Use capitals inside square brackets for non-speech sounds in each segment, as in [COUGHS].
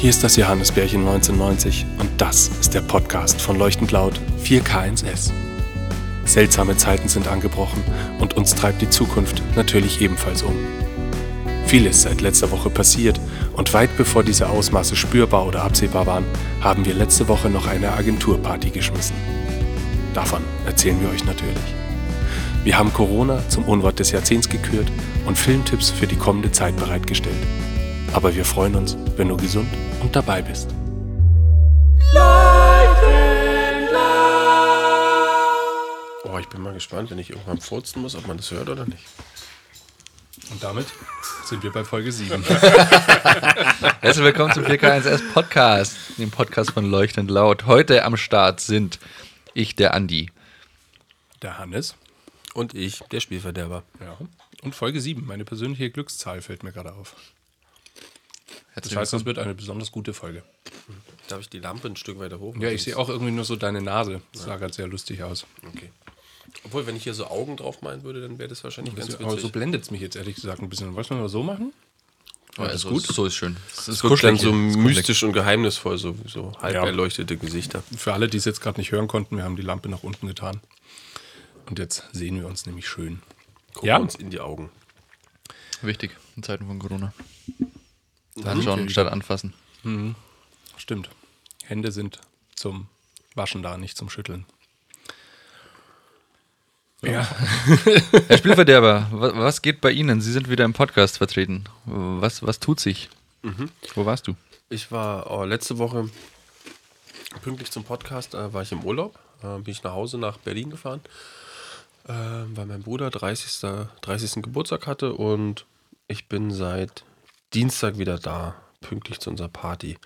Hier ist das Johannesbärchen 1990 und das ist der Podcast von Leuchtend Laut 4K1S. Seltsame Zeiten sind angebrochen und uns treibt die Zukunft natürlich ebenfalls um. Vieles seit letzter Woche passiert und weit bevor diese Ausmaße spürbar oder absehbar waren, haben wir letzte Woche noch eine Agenturparty geschmissen. Davon erzählen wir euch natürlich. Wir haben Corona zum Unwort des Jahrzehnts gekürt und Filmtipps für die kommende Zeit bereitgestellt. Aber wir freuen uns, wenn du gesund und dabei bist. Oh, ich bin mal gespannt, wenn ich irgendwann furzen muss, ob man das hört oder nicht. Und damit sind wir bei Folge 7. [LAUGHS] Herzlich willkommen zum 4K1S Podcast, dem Podcast von Leuchtend Laut. Heute am Start sind ich, der Andi. Der Hannes. Und ich, der Spielverderber. Ja. Und Folge 7, meine persönliche Glückszahl fällt mir gerade auf. Das heißt, das wird eine besonders gute Folge. Darf ich die Lampe ein Stück weiter hoch? Ja, ich sehe auch irgendwie nur so deine Nase. Das sah ganz sehr lustig aus. Okay. Obwohl, wenn ich hier so Augen drauf malen würde, dann wäre das wahrscheinlich ganz Aber so witzig. blendet es mich jetzt ehrlich gesagt ein bisschen. Wollen wir mal so machen? Ja, das ist gut? gut. So ist schön. Es ist wirkt dann so mystisch und geheimnisvoll, so, so halb Ja. erleuchtete Gesichter. Für alle, die es jetzt gerade nicht hören konnten, wir haben die Lampe nach unten getan. Und jetzt sehen wir uns nämlich schön. Gucken Ja. uns in die Augen. Wichtig in Zeiten von Corona. Anschauen statt anfassen. Stimmt. Hände sind zum Waschen da, nicht zum Schütteln. Ja. [LAUGHS] Herr Spielverderber, wa- was geht bei Ihnen? Sie sind wieder im Podcast vertreten. Was, was tut sich? Wo warst du? Ich war oh, letzte Woche pünktlich zum Podcast, äh, war ich im Urlaub. Äh, bin ich nach Hause nach Berlin gefahren, äh, weil mein Bruder 30. 30. Geburtstag hatte und ich bin seit Dienstag wieder da, pünktlich zu unserer Party.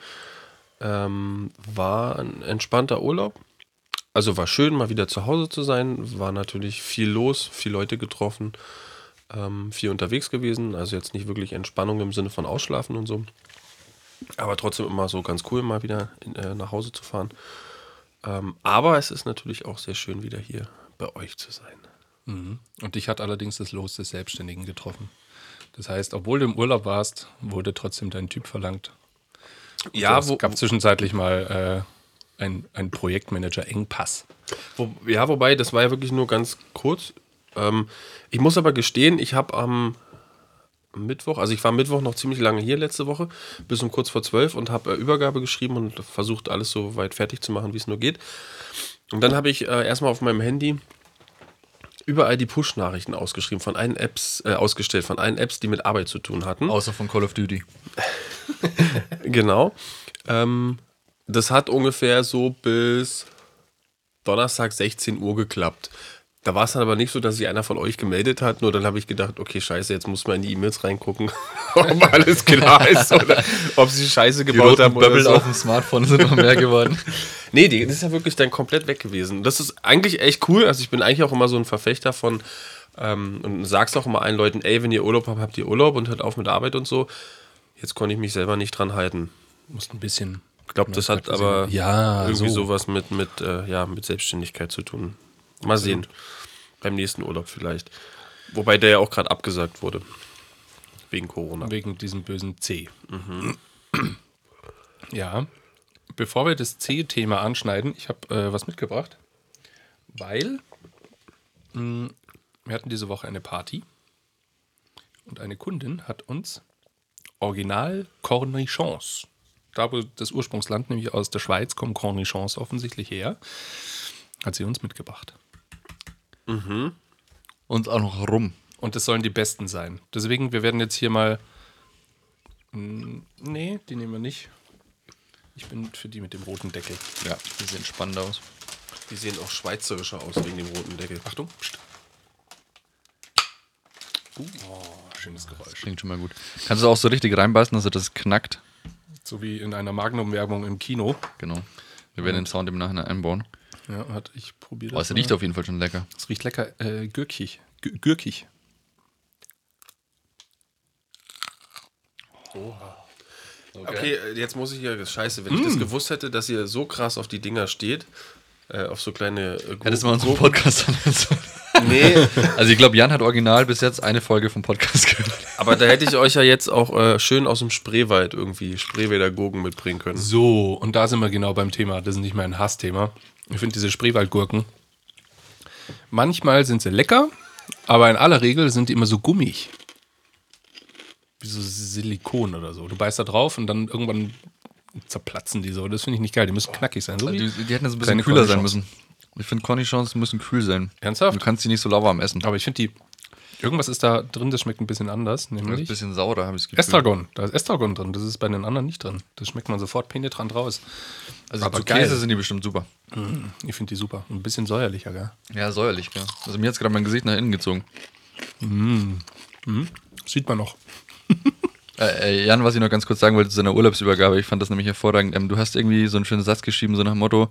Ähm, war ein entspannter Urlaub. Also war schön, mal wieder zu Hause zu sein. War natürlich viel los, viele Leute getroffen, ähm, viel unterwegs gewesen. Also jetzt nicht wirklich Entspannung im Sinne von Ausschlafen und so. Aber trotzdem immer so ganz cool, mal wieder in, äh, nach Hause zu fahren. Ähm, aber es ist natürlich auch sehr schön, wieder hier bei euch zu sein. Und dich hat allerdings das Los des Selbstständigen getroffen. Das heißt, obwohl du im Urlaub warst, wurde trotzdem dein Typ verlangt. Ja, es wo, gab zwischenzeitlich mal äh, ein, ein Projektmanager-Engpass. wo, ja, wobei, das war ja wirklich nur ganz kurz. Ähm, ich muss aber gestehen, ich habe am Mittwoch, also ich war Mittwoch noch ziemlich lange hier letzte Woche, bis um kurz vor zwölf und habe äh, Übergabe geschrieben und versucht, alles so weit fertig zu machen, wie es nur geht. Und dann habe ich äh, erstmal auf meinem Handy überall die Push-Nachrichten ausgeschrieben, von allen Apps, äh, ausgestellt, von allen Apps, die mit Arbeit zu tun hatten. Außer von Call of Duty. [LAUGHS] Genau. Ähm, das hat ungefähr so bis Donnerstag 16 Uhr geklappt. Da war es dann aber nicht so, dass sich einer von euch gemeldet hat. Nur dann habe ich gedacht, okay, scheiße, jetzt muss man in die E-Mails reingucken, [LAUGHS] ob alles klar ist oder ob sie Scheiße Die gebaut roten haben Bubble so. auf dem Smartphone sind noch mehr geworden. [LAUGHS] Nee, die, das ist ja wirklich dann komplett weg gewesen. Das ist eigentlich echt cool. Also ich bin eigentlich auch immer so ein Verfechter von ähm, und sag's auch immer allen Leuten, ey, wenn ihr Urlaub habt, habt ihr Urlaub und hört auf mit Arbeit und so. Jetzt konnte ich mich selber nicht dran halten. Musst ein bisschen. Ich glaube, das hat aber Ja, irgendwie so. sowas mit, mit, äh, ja, mit Selbstständigkeit zu tun. Mal sehen. Beim nächsten Urlaub vielleicht. Wobei der ja auch gerade abgesagt wurde. Wegen Corona. Wegen diesem bösen C. Ja. Bevor wir das C-Thema anschneiden, ich habe äh, was mitgebracht, weil mh, wir hatten diese Woche eine Party und eine Kundin hat uns Original Cornichons, da wo das Ursprungsland nämlich aus der Schweiz kommen Cornichons offensichtlich her, hat sie uns mitgebracht. Und auch noch rum. Und es sollen die besten sein. Deswegen, wir werden jetzt hier mal. Mm, Nee, die nehmen wir nicht. Ich bin für die mit dem roten Deckel. Ja, die sehen spannend aus. Die sehen auch schweizerischer aus wegen dem roten Deckel. Achtung. Psst. Uh, oh, schönes Geräusch. Klingt schon mal gut. Kannst du auch so richtig reinbeißen, dass er das knackt? So wie in einer Magnum-Werbung im Kino. Genau. Wir werden den Sound im Nachhinein einbauen. Ja, hat, ich probiere Aber das. es riecht auf jeden Fall schon lecker. Es riecht lecker äh, gürkig. Gü- Gürkig. Okay, äh, jetzt muss ich hier. Scheiße, wenn ich das gewusst hätte, dass ihr so krass auf die Dinger steht, äh, auf so kleine. Äh, Hättest du mal unseren Podcast an. [LAUGHS] Nee, Also ich glaube, Jan hat original bis jetzt eine Folge vom Podcast gehört. aber da hätte ich euch ja jetzt auch äh, schön aus dem Spreewald irgendwie Spreewälder Gurken mitbringen können. So, und da sind wir genau beim Thema. Das ist nicht mein Hassthema. Ich finde diese Spreewaldgurken. Manchmal sind sie lecker, aber in aller Regel sind die immer so gummig. Wie so Silikon oder so. Du beißt da drauf und dann irgendwann zerplatzen die so. Das finde ich nicht geil. Die müssen knackig sein. So wie Die, die hätten jetzt ein bisschen kühler sein müssen. Ich finde, Cornichons müssen kühl sein. Ernsthaft? Du kannst die nicht so lauwarm essen. Aber ich finde die. Irgendwas ist da drin, das schmeckt ein bisschen anders. Ist ein Nämlich bisschen saurer, habe ich das Gefühl. Estragon. Da ist Estragon drin. Das ist bei den anderen nicht drin. Das schmeckt man sofort penetrant raus. Also Aber zu geil. Käse sind die bestimmt super. Ich finde die super. Ein bisschen säuerlicher, gell? Ja, säuerlich, gell. Also mir hat gerade mein Gesicht nach innen gezogen. Sieht man noch. [LAUGHS] Äh, äh, Jan, was ich noch ganz kurz sagen wollte zu seiner Urlaubsübergabe, ich fand das nämlich hervorragend. Ähm, du hast irgendwie so einen schönen Satz geschrieben, so nach dem Motto,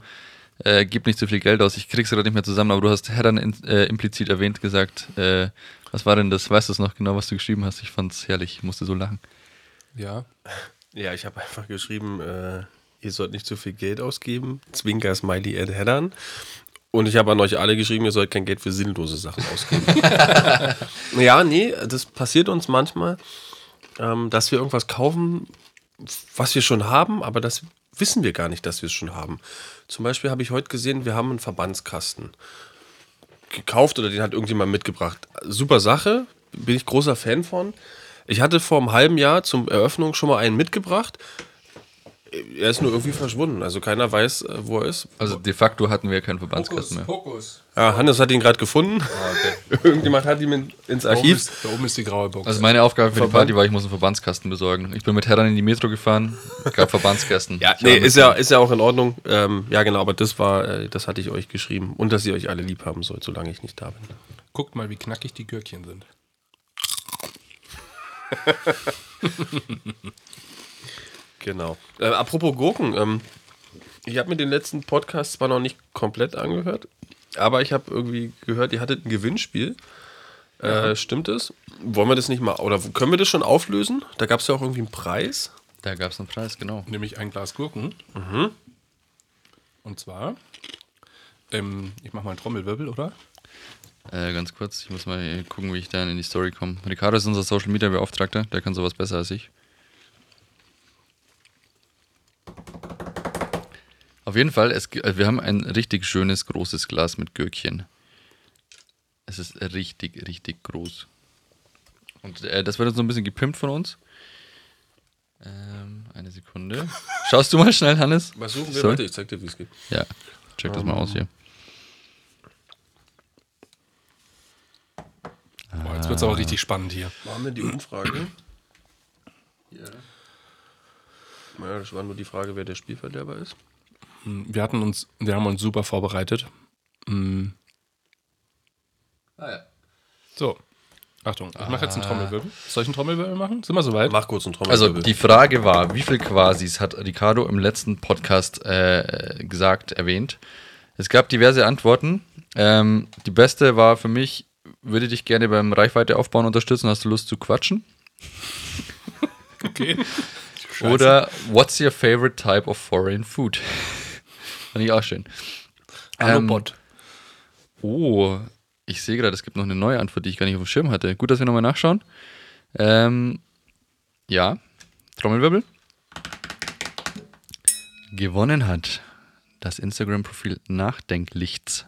äh, gib nicht zu viel Geld aus, ich krieg's gerade nicht mehr zusammen, aber du hast Heddern in, äh, implizit erwähnt gesagt, äh, was war denn das? Weißt du es noch genau, was du geschrieben hast? Ich fand's herrlich, ich musste so lachen. Ja. [LAUGHS] Ja, ich habe einfach geschrieben, äh, ihr sollt nicht zu viel Geld ausgeben. Zwinker Smiley at Headern. Und ich habe an euch alle geschrieben, ihr sollt kein Geld für sinnlose Sachen ausgeben. [LAUGHS] [LAUGHS] ja, nee, das passiert uns manchmal, ähm, dass wir irgendwas kaufen, was wir schon haben, aber das wissen wir gar nicht, dass wir es schon haben. Zum Beispiel habe ich heute gesehen, wir haben einen Verbandskasten gekauft oder den hat irgendjemand mitgebracht. Super Sache, bin ich großer Fan von. Ich hatte vor einem halben Jahr zum Eröffnung schon mal einen mitgebracht. Er ist nur irgendwie verschwunden. Also keiner weiß, äh, wo er ist. Also de facto hatten wir keinen Verbandskasten mehr. Fokus. Ja, Hannes hat ihn gerade gefunden. [LAUGHS] Irgendjemand hat ihn in, ins Da oben, Archiv. ist, da oben ist die graue Box. Also meine Aufgabe für die Verband- Party war, ich muss einen Verbandskasten besorgen. Ich bin mit Heddern in die Metro gefahren, gab Verbandskasten. [LAUGHS] Ja, Ich nee, ist ja, ist ja auch in Ordnung. Ähm, ja, genau, aber das war, äh, das hatte ich euch geschrieben. Und dass ihr euch alle lieb haben sollt, solange ich nicht da bin. Guckt mal, wie knackig die Gürkchen sind. [LAUGHS] Genau. Äh, apropos Gurken, ähm, ich habe mir den letzten Podcast zwar noch nicht komplett angehört, aber ich habe irgendwie gehört, ihr hattet ein Gewinnspiel. Äh, stimmt es? Wollen wir das nicht mal, oder können wir das schon auflösen? Da gab es ja auch irgendwie einen Preis. Da gab es einen Preis, genau. Nämlich ein Glas Gurken. Und zwar, ähm, ich mache mal einen Trommelwirbel, oder? Äh, ganz kurz, ich muss mal gucken, wie ich da in die Story komme. Ricardo ist unser Social Media Beauftragter, der kann sowas besser als ich. Auf jeden Fall, es, äh, wir haben ein richtig schönes großes Glas mit Gürkchen. Es ist richtig, richtig groß. Und äh, das wird jetzt so ein bisschen gepimpt von uns. Ähm, eine Sekunde. [LAUGHS] Schaust du mal schnell, Hannes? Was suchen wir? Sorry? Warte, ich zeig dir, wie es geht. Ja, check das mal aus hier. Boah, jetzt wird es aber richtig spannend hier. Machen wir die Umfrage? Ja. Naja, das war nur die Frage, wer der Spielverderber ist. Wir hatten uns, wir haben uns super vorbereitet. Mm. So, Achtung, ich mache jetzt einen Trommelwirbel. Soll ich einen Trommelwirbel machen? Sind wir soweit? Mach kurz einen Also Trommelwirbel. die Frage war, wie viel Quasis hat Ricardo im letzten Podcast äh, gesagt, erwähnt? Es gab diverse Antworten. Ähm, die beste war für mich, würde dich gerne beim Reichweiteaufbauen unterstützen, hast du Lust zu quatschen? [LAUGHS] Okay. Oder what's your favorite type of foreign food? Fand ich auch schön. Hallo Ähm, Bot. Oh, ich sehe gerade, es gibt noch eine neue Antwort, die ich gar nicht auf dem Schirm hatte. Gut, dass wir nochmal nachschauen. Ähm, ja, Trommelwirbel. Gewonnen hat das Instagram-Profil Nachdenklichts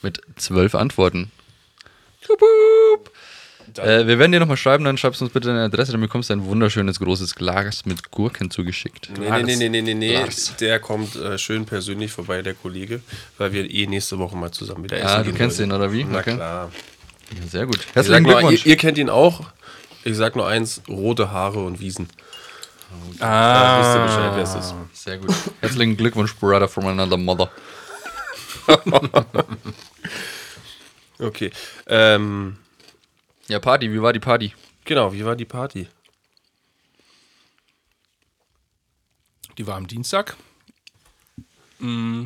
mit zwölf Antworten. Hup, hup. Äh, wir werden dir nochmal schreiben, dann schreibst du uns bitte deine Adresse, dann bekommst du ein wunderschönes großes Glas mit Gurken zugeschickt. Nee, nee, nee, nee, nee, nee, nee. Lars. Der kommt äh, schön persönlich vorbei, der Kollege, weil wir eh nächste Woche mal zusammen wieder essen Ah, du kennst wollen. den, oder wie? Na Okay. klar. Ja, sehr gut. Herzlichen nur, ihr, Glückwunsch. ihr kennt ihn auch. Ich sag nur eins, rote Haare und Wiesen. Da Ah, wisst ihr Bescheid, wer es ist. Sehr gut. Herzlichen Glückwunsch, Brother from another mother. [LAUGHS] Okay. Ähm, Ja, Party, wie war die Party? genau, wie war die Party? die war am Dienstag. Mm.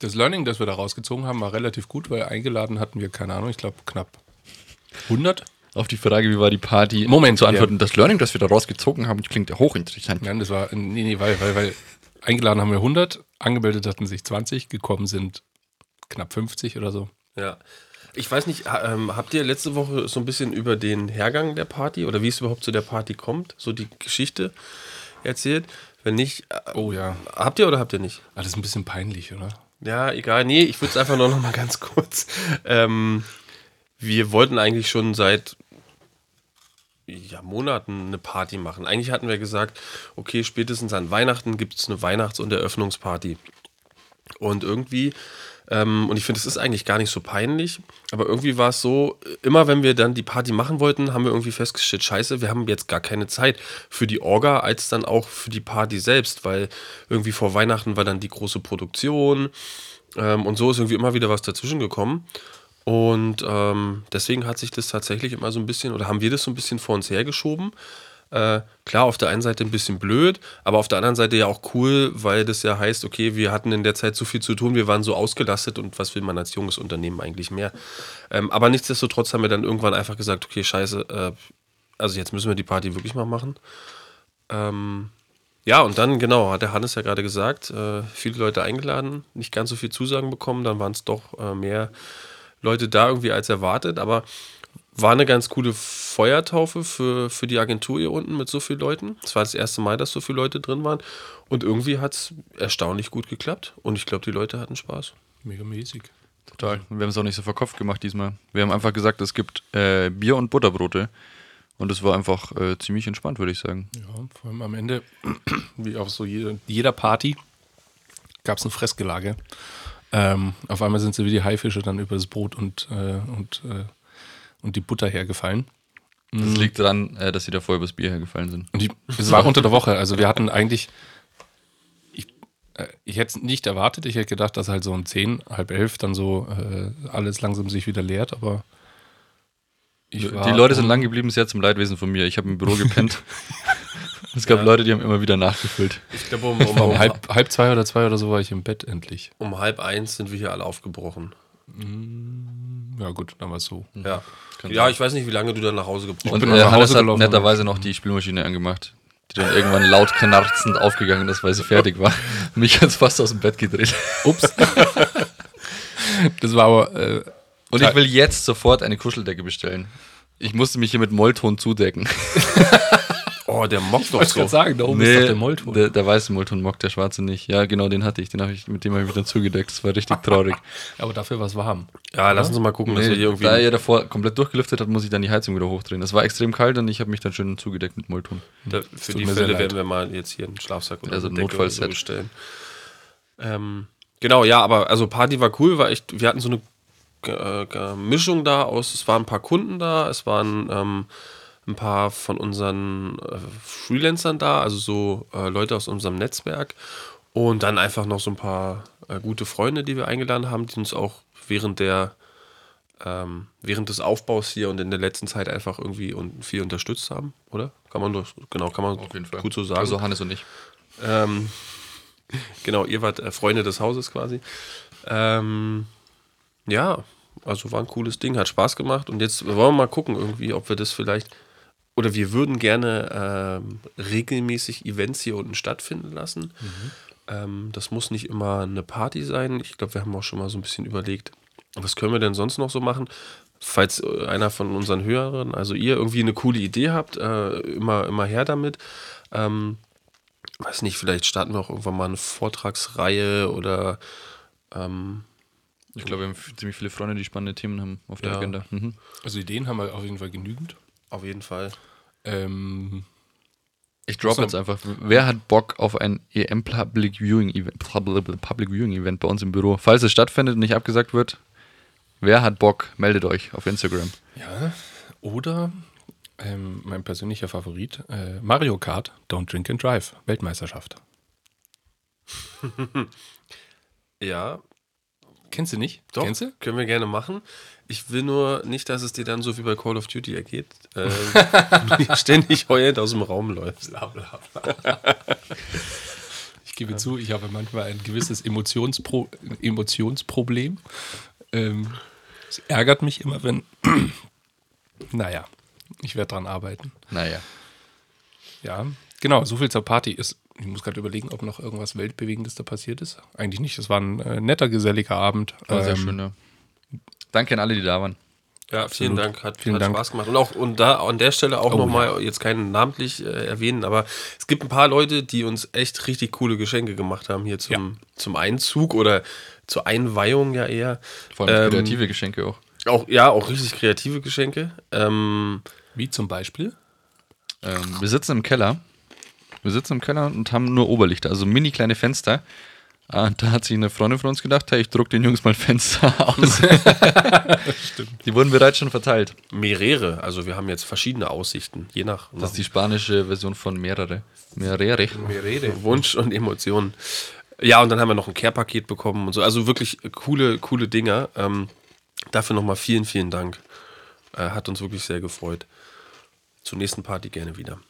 Das Learning, das wir da rausgezogen haben, war relativ gut, weil eingeladen hatten wir, keine Ahnung, ich glaube knapp 100. Auf die Frage, wie war die Party? Moment, zu antworten. ja. Das Learning, das wir da rausgezogen haben, klingt ja hochinteressant. Nein, das war, nee, nee, weil, weil, weil eingeladen haben wir 100, angemeldet hatten sich 20, gekommen sind knapp 50 oder so. Ja. Ich weiß nicht, ähm, habt ihr letzte Woche so ein bisschen über den Hergang der Party oder wie es überhaupt zu der Party kommt, so die Geschichte erzählt? Wenn nicht, äh, Oh ja. habt ihr oder habt ihr nicht? Alles ein bisschen peinlich, oder? Ja, egal. Nee, ich würde es einfach nur noch mal ganz kurz. Ähm, wir wollten eigentlich schon seit ja, Monaten eine Party machen. Eigentlich hatten wir gesagt, okay, spätestens an Weihnachten gibt es eine Weihnachts- und Eröffnungsparty. Und irgendwie, ähm, und ich finde, es ist eigentlich gar nicht so peinlich, aber irgendwie war es so, immer wenn wir dann die Party machen wollten, haben wir irgendwie festgestellt, scheiße, wir haben jetzt gar keine Zeit für die Orga, als dann auch für die Party selbst, weil irgendwie vor Weihnachten war dann die große Produktion ähm, und so ist irgendwie immer wieder was dazwischen gekommen. Und ähm, deswegen hat sich das tatsächlich immer so ein bisschen, oder haben wir das so ein bisschen vor uns hergeschoben. Äh, klar, auf der einen Seite ein bisschen blöd, aber auf der anderen Seite ja auch cool, weil das ja heißt, okay, wir hatten in der Zeit so viel zu tun, wir waren so ausgelastet und was will man als junges Unternehmen eigentlich mehr? Ähm, aber nichtsdestotrotz haben wir dann irgendwann einfach gesagt, okay, scheiße, äh, also jetzt müssen wir die Party wirklich mal machen. Ähm, ja, und dann, genau, hat der Hannes ja gerade gesagt, äh, viele Leute eingeladen, nicht ganz so viel Zusagen bekommen, dann waren es doch äh, mehr Leute da irgendwie als erwartet, aber war eine ganz coole Feuertaufe für, für die Agentur hier unten mit so vielen Leuten. Es war das erste Mal, dass so viele Leute drin waren und irgendwie hat es erstaunlich gut geklappt und ich glaube, die Leute hatten Spaß. Mega mäßig. Total. Und wir haben es auch nicht so verkopft gemacht diesmal. Wir haben einfach gesagt, es gibt äh, Bier und Butterbrote. Und es war einfach äh, ziemlich entspannt, würde ich sagen. Ja, vor allem am Ende, [CLEARS THROAT] wie auf so jede, jeder Party, gab es ein Fressgelage. Ähm, auf einmal sind sie wie die Haifische dann über das Brot und, äh, und, äh, und die Butter hergefallen. Das liegt daran, äh, dass sie davor übers Bier hergefallen sind. Und die, es war unter der Woche. Also wir hatten eigentlich, ich, äh, ich hätte es nicht erwartet. Ich hätte gedacht, dass halt so um 10, halb elf dann so äh, alles langsam sich wieder leert, aber ich war die Leute sind lang geblieben, sehr zum Leidwesen von mir. Ich habe im Büro gepennt. [LAUGHS] es gab Leute, die haben immer wieder nachgefüllt. Ich glaube, um, Um um, um, halb, halb zwei oder zwei oder so war ich im Bett endlich. um halb eins sind wir hier alle aufgebrochen. Ja gut, dann war es so. Ja. Ja, ich weiß nicht, wie lange du dann nach Hause gebraucht Und bin äh, nach Hause Hannes hat gelaufen. netterweise noch die Spülmaschine angemacht, die dann irgendwann laut knarzend aufgegangen ist, weil sie fertig war. Mich hat fast aus dem Bett gedreht. Ups. das war aber, äh, Und ich will jetzt sofort eine Kuscheldecke bestellen. Ich musste mich hier mit Mollton zudecken. [LAUGHS] Oh, der mockt doch wollte so. gerade sagen, da oben ist doch der Mollton. Der, der weiße Mollton mockt, der schwarze nicht. Ja, genau, den hatte ich. Den hab ich mit dem habe ich mich dann zugedeckt. Das war richtig traurig. [LAUGHS] aber dafür war es warm. Ja, lass uns mal gucken, dass wir hier irgendwie. da er davor komplett durchgelüftet hat, muss ich dann die Heizung wieder hochdrehen. Das war extrem kalt und ich habe mich dann schön zugedeckt mit Mollton. Da, für die Fälle werden wir mal jetzt hier einen Schlafsack oder Also oder so Notfallset. bestellen. Ähm, genau, ja, aber also Party war cool, war echt, wir hatten so eine äh, Mischung da aus, es waren ein paar Kunden da, es waren ähm, ein paar von unseren äh, Freelancern da, also so äh, Leute aus unserem Netzwerk und dann einfach noch so ein paar äh, gute Freunde, die wir eingeladen haben, die uns auch während der ähm, während des Aufbaus hier und in der letzten Zeit einfach irgendwie und viel unterstützt haben, oder? Kann man doch, genau, kann man gut so sagen. Also Hannes und ich. Ähm, [LAUGHS] genau, ihr wart äh, Freunde des Hauses quasi. Ähm, ja, also war ein cooles Ding, hat Spaß gemacht. Und jetzt wollen wir mal gucken, irgendwie, ob wir das vielleicht. Oder wir würden gerne ähm, regelmäßig Events hier unten stattfinden lassen. Ähm, das muss nicht immer eine Party sein. Ich glaube, wir haben auch schon mal so ein bisschen überlegt, was können wir denn sonst noch so machen? Falls äh, einer von unseren Hörern, also ihr, irgendwie eine coole Idee habt, äh, immer, immer her damit. Ähm, weiß nicht, vielleicht starten wir auch irgendwann mal eine Vortragsreihe oder ähm, Ich glaube, wir haben ziemlich viele Freunde, die spannende Themen haben auf der Ja. Agenda. Mhm. Also Ideen haben wir auf jeden Fall genügend. auf jeden Fall. Ähm, Ich drop So. jetzt einfach. Wer hat Bock auf ein EM Public Viewing Event, Public Public Viewing Event bei uns im Büro? Falls es stattfindet und nicht abgesagt wird, wer hat Bock? Meldet euch auf Instagram. ja, oder ähm, mein persönlicher Favorit, äh, Mario Kart, Don't Drink and Drive, Weltmeisterschaft. [LAUGHS] Ja, Kennst du nicht? doch, Kennst du? können wir gerne machen. Ich will nur nicht, dass es dir dann so wie bei Call of Duty ergeht. Äh, [LAUGHS] du ständig heulend aus dem Raum läufst. Ich gebe zu, ich habe manchmal ein gewisses Emotionspro Emotionsproblem. Ähm, es ärgert mich immer, wenn. [CLEARS THROAT] naja, ich werde dran arbeiten. Naja. Ja, genau, so viel zur Party. Es Ich muss gerade überlegen, ob noch irgendwas Weltbewegendes da passiert ist. Eigentlich nicht. Es war ein äh, netter, geselliger Abend. War sehr Ähm, schön, ja. Danke an alle, die da waren. Ja, vielen Absolut. Dank, hat, Vielen hat Dank. Spaß gemacht. Und auch und da an der Stelle auch Oh, nochmal, jetzt keinen namentlich äh, erwähnen, aber es gibt ein paar Leute, die uns echt richtig coole Geschenke gemacht haben hier zum, zum Einzug oder zur Einweihung ja eher. Vor allem Ähm, kreative Geschenke auch. Auch, ja, auch richtig kreative Geschenke. Ähm, Wie zum Beispiel? Ähm, wir sitzen im Keller. Wir sitzen im Keller und haben nur Oberlichter, also mini kleine Fenster. Ah, Und da hat sich eine Freundin von uns gedacht, hey, ich druck den Jungs mal Fenster [LAUGHS] aus. Die wurden bereits schon verteilt. mehrere, also wir haben jetzt verschiedene Aussichten, je nach, Das ist die spanische Version von mehrere. Mehrere. nach Wunsch und Emotionen. Ja, und dann haben wir noch ein Care-Paket bekommen und so. Also wirklich coole, coole Dinger. Ähm, dafür nochmal vielen, vielen Dank. Äh, hat uns wirklich sehr gefreut. Zur nächsten Party gerne wieder.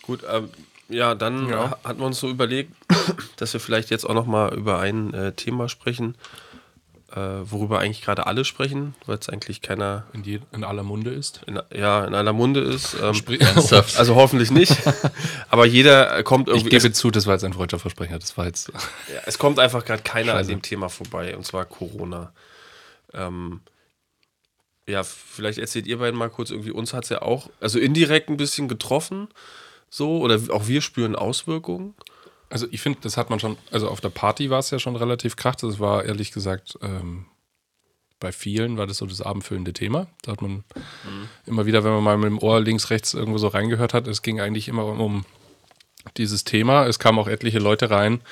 Gut, ähm, ja, dann Ja. ha- hatten wir uns so überlegt, [COUGHS] dass wir vielleicht jetzt auch nochmal über ein äh, Thema sprechen, äh, worüber eigentlich gerade alle sprechen, weil es eigentlich keiner In, je, in aller Munde ist. in, ja, in aller Munde ist. Ähm, Ernsthaft? [LAUGHS] also hoffentlich nicht. Aber jeder kommt Ich irgendwie. gebe zu, das war jetzt ein freudscher Versprecher. Das war jetzt. Ja, es kommt einfach gerade keiner an Scheiße. dem Thema vorbei, und zwar Corona. Ähm, ja, vielleicht erzählt ihr beiden mal kurz, irgendwie uns hat es ja auch, also indirekt ein bisschen getroffen, so, oder auch wir spüren Auswirkungen. Also ich finde, das hat man schon, also auf der Party war es ja schon relativ krass. Das war ehrlich gesagt, ähm, bei vielen war das so das abendfüllende Thema. Da hat man immer wieder, wenn man mal mit dem Ohr links, rechts irgendwo so reingehört hat, es ging eigentlich immer um, um dieses Thema. Es kamen auch etliche Leute rein,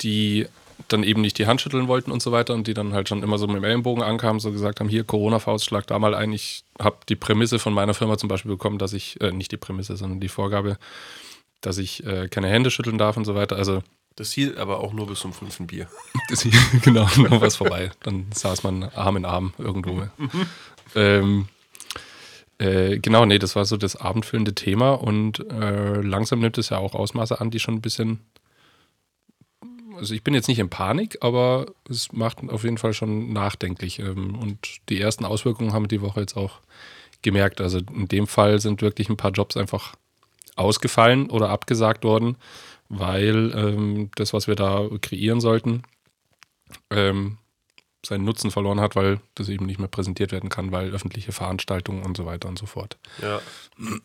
die dann eben nicht die Hand schütteln wollten und so weiter und die dann halt schon immer so mit dem Ellenbogen ankamen, so gesagt haben, hier Corona-Faust, schlag da mal ein. Ich habe die Prämisse von meiner Firma zum Beispiel bekommen, dass ich, äh, nicht die Prämisse, sondern die Vorgabe, dass ich äh, keine Hände schütteln darf und so weiter. Also Das hielt aber auch nur bis zum fünften Bier. [LAUGHS] das hier, [LAUGHS] genau, [LAUGHS] noch was vorbei. Dann saß man Arm in Arm irgendwo. ähm, äh, genau, nee, das war so das abendfüllende Thema und äh, langsam nimmt es ja auch Ausmaße an, die schon ein bisschen. Also ich bin jetzt nicht in Panik, aber es macht auf jeden Fall schon nachdenklich. Ähm, und die ersten Auswirkungen haben wir die Woche jetzt auch gemerkt. Also in dem Fall sind wirklich ein paar Jobs einfach ausgefallen oder abgesagt worden, weil ähm, das, was wir da kreieren sollten, ähm, seinen Nutzen verloren hat, weil das eben nicht mehr präsentiert werden kann, weil öffentliche Veranstaltungen und so weiter und so fort. Ja,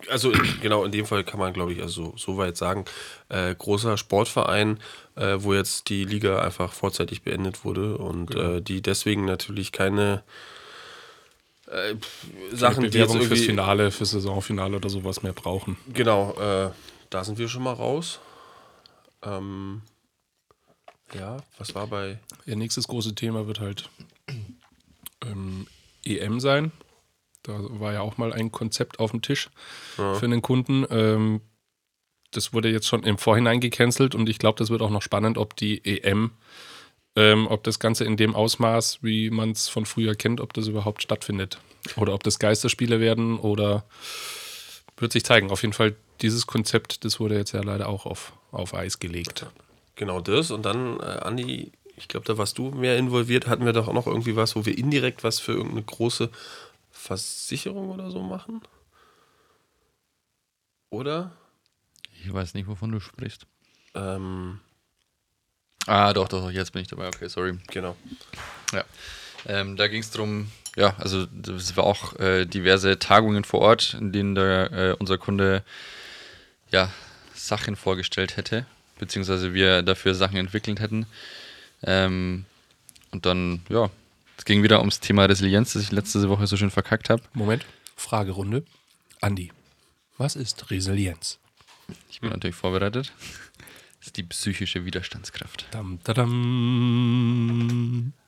also genau in dem Fall kann man, glaube ich, also so weit sagen, äh, großer Sportverein, äh, wo jetzt die Liga einfach vorzeitig beendet wurde und äh, die deswegen natürlich keine äh, Sachen, die jetzt fürs Finale, fürs Saisonfinale oder sowas mehr brauchen. genau, äh, da sind wir schon mal raus. Ähm, ja, was war bei Ihr nächstes große Thema wird halt ähm, EM sein. Da war ja auch mal ein Konzept auf dem Tisch für einen Kunden. Ähm, das wurde jetzt schon im Vorhinein gecancelt und ich glaube, das wird auch noch spannend, ob die EM, ähm, ob das Ganze in dem Ausmaß, wie man es von früher kennt, ob das überhaupt stattfindet. Oder ob das Geisterspiele werden oder wird sich zeigen. Auf jeden Fall, dieses Konzept, das wurde jetzt ja leider auch auf, auf Eis gelegt. Genau das. Und dann, äh, Andi, ich glaube, da warst du mehr involviert. Hatten wir doch auch noch irgendwie was, wo wir indirekt was für irgendeine große Versicherung oder so machen? Oder? Ich weiß nicht, wovon du sprichst. Ähm, Ah, doch, doch, jetzt bin ich dabei. Okay, sorry. genau. Ja. Ähm, da ging es darum, ja, also es war auch äh, diverse Tagungen vor Ort, in denen der, äh, unser Kunde ja, Sachen vorgestellt hätte, beziehungsweise wir dafür Sachen entwickelt hätten. Ähm, und dann, ja, es ging wieder ums Thema Resilienz, das ich letzte Woche so schön verkackt habe. Moment, Fragerunde. Andi, was ist Resilienz? Ich bin natürlich vorbereitet. Das ist die psychische Widerstandskraft. Dam, dadam.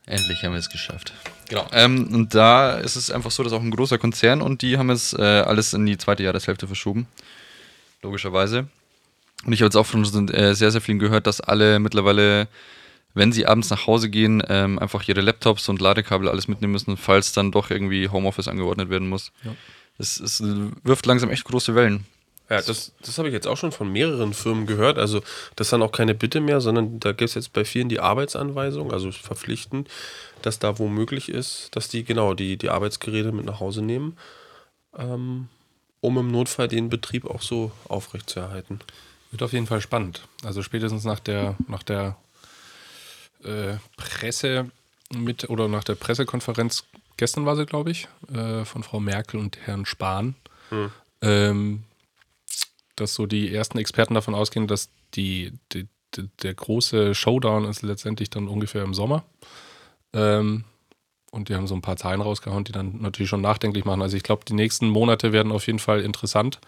Endlich haben wir es geschafft. Genau. Ähm, und da ist es einfach so, dass auch ein großer Konzern und die haben es äh, alles in die zweite Jahreshälfte verschoben. Logischerweise. Und ich habe jetzt auch von äh, sehr, sehr vielen gehört, dass alle mittlerweile, wenn sie abends nach Hause gehen, ähm, einfach ihre Laptops und Ladekabel alles mitnehmen müssen, falls dann doch irgendwie Homeoffice angeordnet werden muss. Ja. Es, es wirft langsam echt große Wellen. Ja, das, das habe ich jetzt auch schon von mehreren Firmen gehört. Also, das ist dann auch keine Bitte mehr, sondern da gibt es jetzt bei vielen die Arbeitsanweisung, also verpflichtend, dass da womöglich ist, dass die genau die, die Arbeitsgeräte mit nach Hause nehmen, ähm, um im Notfall den Betrieb auch so aufrechtzuerhalten. Wird auf jeden Fall spannend. Also spätestens nach der, nach der äh, Presse mit oder nach der Pressekonferenz gestern war sie, glaube ich, äh, von Frau Merkel und Herrn Spahn, hm. ähm, dass so die ersten Experten davon ausgehen, dass die, die, die, der große Showdown ist letztendlich dann ungefähr im Sommer. Ähm, und die haben so ein paar Zahlen rausgehauen, die dann natürlich schon nachdenklich machen. Also ich glaube, die nächsten Monate werden auf jeden Fall interessant,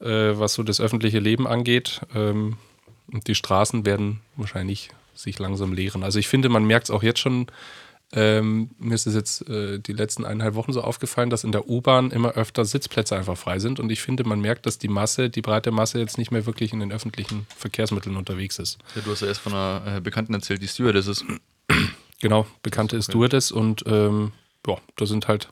äh, was so das öffentliche Leben angeht. Ähm, und die Straßen werden wahrscheinlich sich langsam leeren. Also ich finde, man merkt es auch jetzt schon. Ähm, mir ist es jetzt äh, die letzten eineinhalb Wochen so aufgefallen, dass in der U-Bahn immer öfter Sitzplätze einfach frei sind. Und ich finde, man merkt, dass die Masse, die breite Masse jetzt nicht mehr wirklich in den öffentlichen Verkehrsmitteln unterwegs ist. Ja, du hast ja erst von einer äh, Bekannten erzählt, die Stewardess ist. Genau, Bekannte ist Stewardess und ähm, ja, da sind halt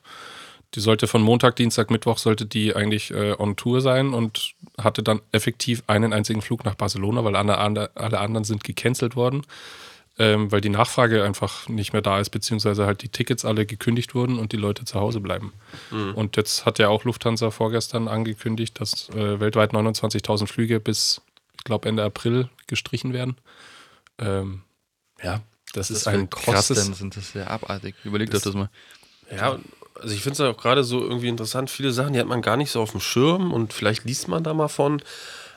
die sollte von Montag, Dienstag, Mittwoch sollte die eigentlich äh, on Tour sein und hatte dann effektiv einen einzigen Flug nach Barcelona, weil alle, alle anderen sind gecancelt worden, ähm, weil die Nachfrage einfach nicht mehr da ist, beziehungsweise halt die Tickets alle gekündigt wurden und die Leute zu Hause bleiben. Mhm. Und jetzt hat ja auch Lufthansa vorgestern angekündigt, dass äh, weltweit 29.000 Flüge bis, ich glaube, Ende April gestrichen werden. Ähm, ja, das, das ist ein krasses. Krass, sind das ja abartig. Überlegt euch das mal. Ja, also ich finde es ja auch gerade so irgendwie interessant, viele Sachen, die hat man gar nicht so auf dem Schirm und vielleicht liest man da mal von.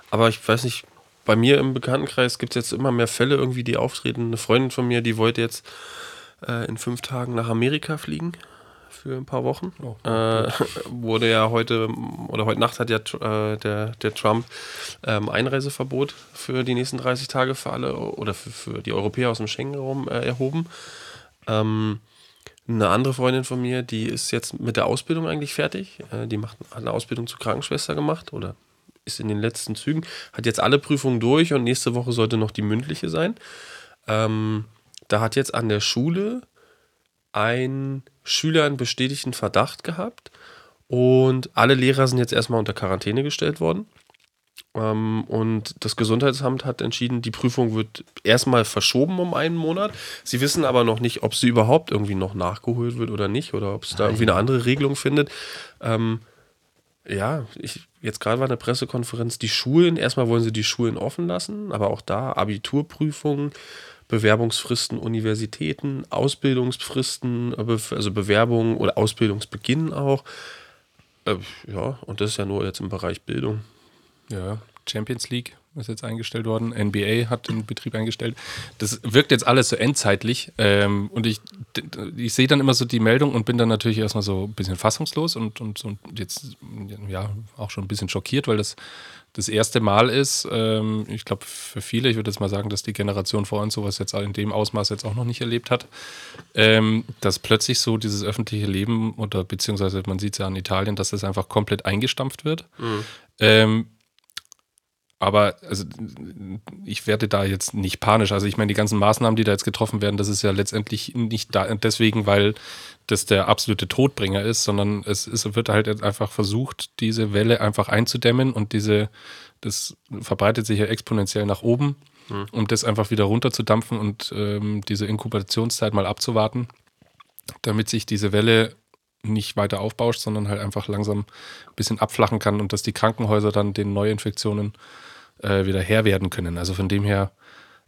Aber ich weiß nicht, bei mir im Bekanntenkreis gibt es jetzt immer mehr Fälle irgendwie, die auftreten. Eine Freundin von mir, die wollte jetzt äh, in fünf Tagen nach Amerika fliegen für ein paar Wochen. Oh, äh, [LAUGHS] wurde ja heute oder heute Nacht hat ja äh, der, der Trump ähm, Einreiseverbot für die nächsten 30 Tage für alle oder für, für die Europäer aus dem Schengen-Raum äh, erhoben. Ähm, eine andere Freundin von mir, die ist jetzt mit der Ausbildung eigentlich fertig. Äh, die macht eine Ausbildung zur Krankenschwester gemacht oder ist in den letzten Zügen, hat jetzt alle Prüfungen durch und nächste Woche sollte noch die mündliche sein. Ähm, da hat jetzt an der Schule ein Schüler einen bestätigten Verdacht gehabt und alle Lehrer sind jetzt erstmal unter Quarantäne gestellt worden. Ähm, und das Gesundheitsamt hat entschieden, die Prüfung wird erstmal verschoben um einen Monat. Sie wissen aber noch nicht, ob sie überhaupt irgendwie noch nachgeholt wird oder nicht oder ob es da irgendwie eine andere Regelung findet. Ähm, ja, ich, jetzt gerade war eine Pressekonferenz, die Schulen, erstmal wollen sie die Schulen offen lassen, aber auch da Abiturprüfungen, Bewerbungsfristen, Universitäten, Ausbildungsfristen, also Bewerbungen oder Ausbildungsbeginn auch. Äh, ja, und das ist ja nur jetzt im Bereich Bildung. Ja, Champions League ist jetzt eingestellt worden. NBA hat den Betrieb eingestellt. Das wirkt jetzt alles so endzeitlich. Ähm, und ich, ich sehe dann immer so die Meldung und bin dann natürlich erstmal so ein bisschen fassungslos und, und, und jetzt ja auch schon ein bisschen schockiert, weil das das erste Mal ist. Ähm, ich glaube, für viele, ich würde jetzt mal sagen, dass die Generation vor uns sowas jetzt in dem Ausmaß jetzt auch noch nicht erlebt hat, ähm, dass plötzlich so dieses öffentliche Leben oder beziehungsweise man sieht es ja in Italien, dass das einfach komplett eingestampft wird. Mhm. Aber also, ich werde da jetzt nicht panisch. Also ich meine, die ganzen Maßnahmen, die da jetzt getroffen werden, das ist ja letztendlich nicht da, deswegen, weil das der absolute Todbringer ist, sondern es, es wird halt einfach versucht, diese Welle einfach einzudämmen und diese, das verbreitet sich ja exponentiell nach oben, mhm. um das einfach wieder runterzudampfen und ähm, diese Inkubationszeit mal abzuwarten, damit sich diese Welle nicht weiter aufbauscht, sondern halt einfach langsam ein bisschen abflachen kann und dass die Krankenhäuser dann den Neuinfektionen äh, wieder Herr werden können. Also von dem her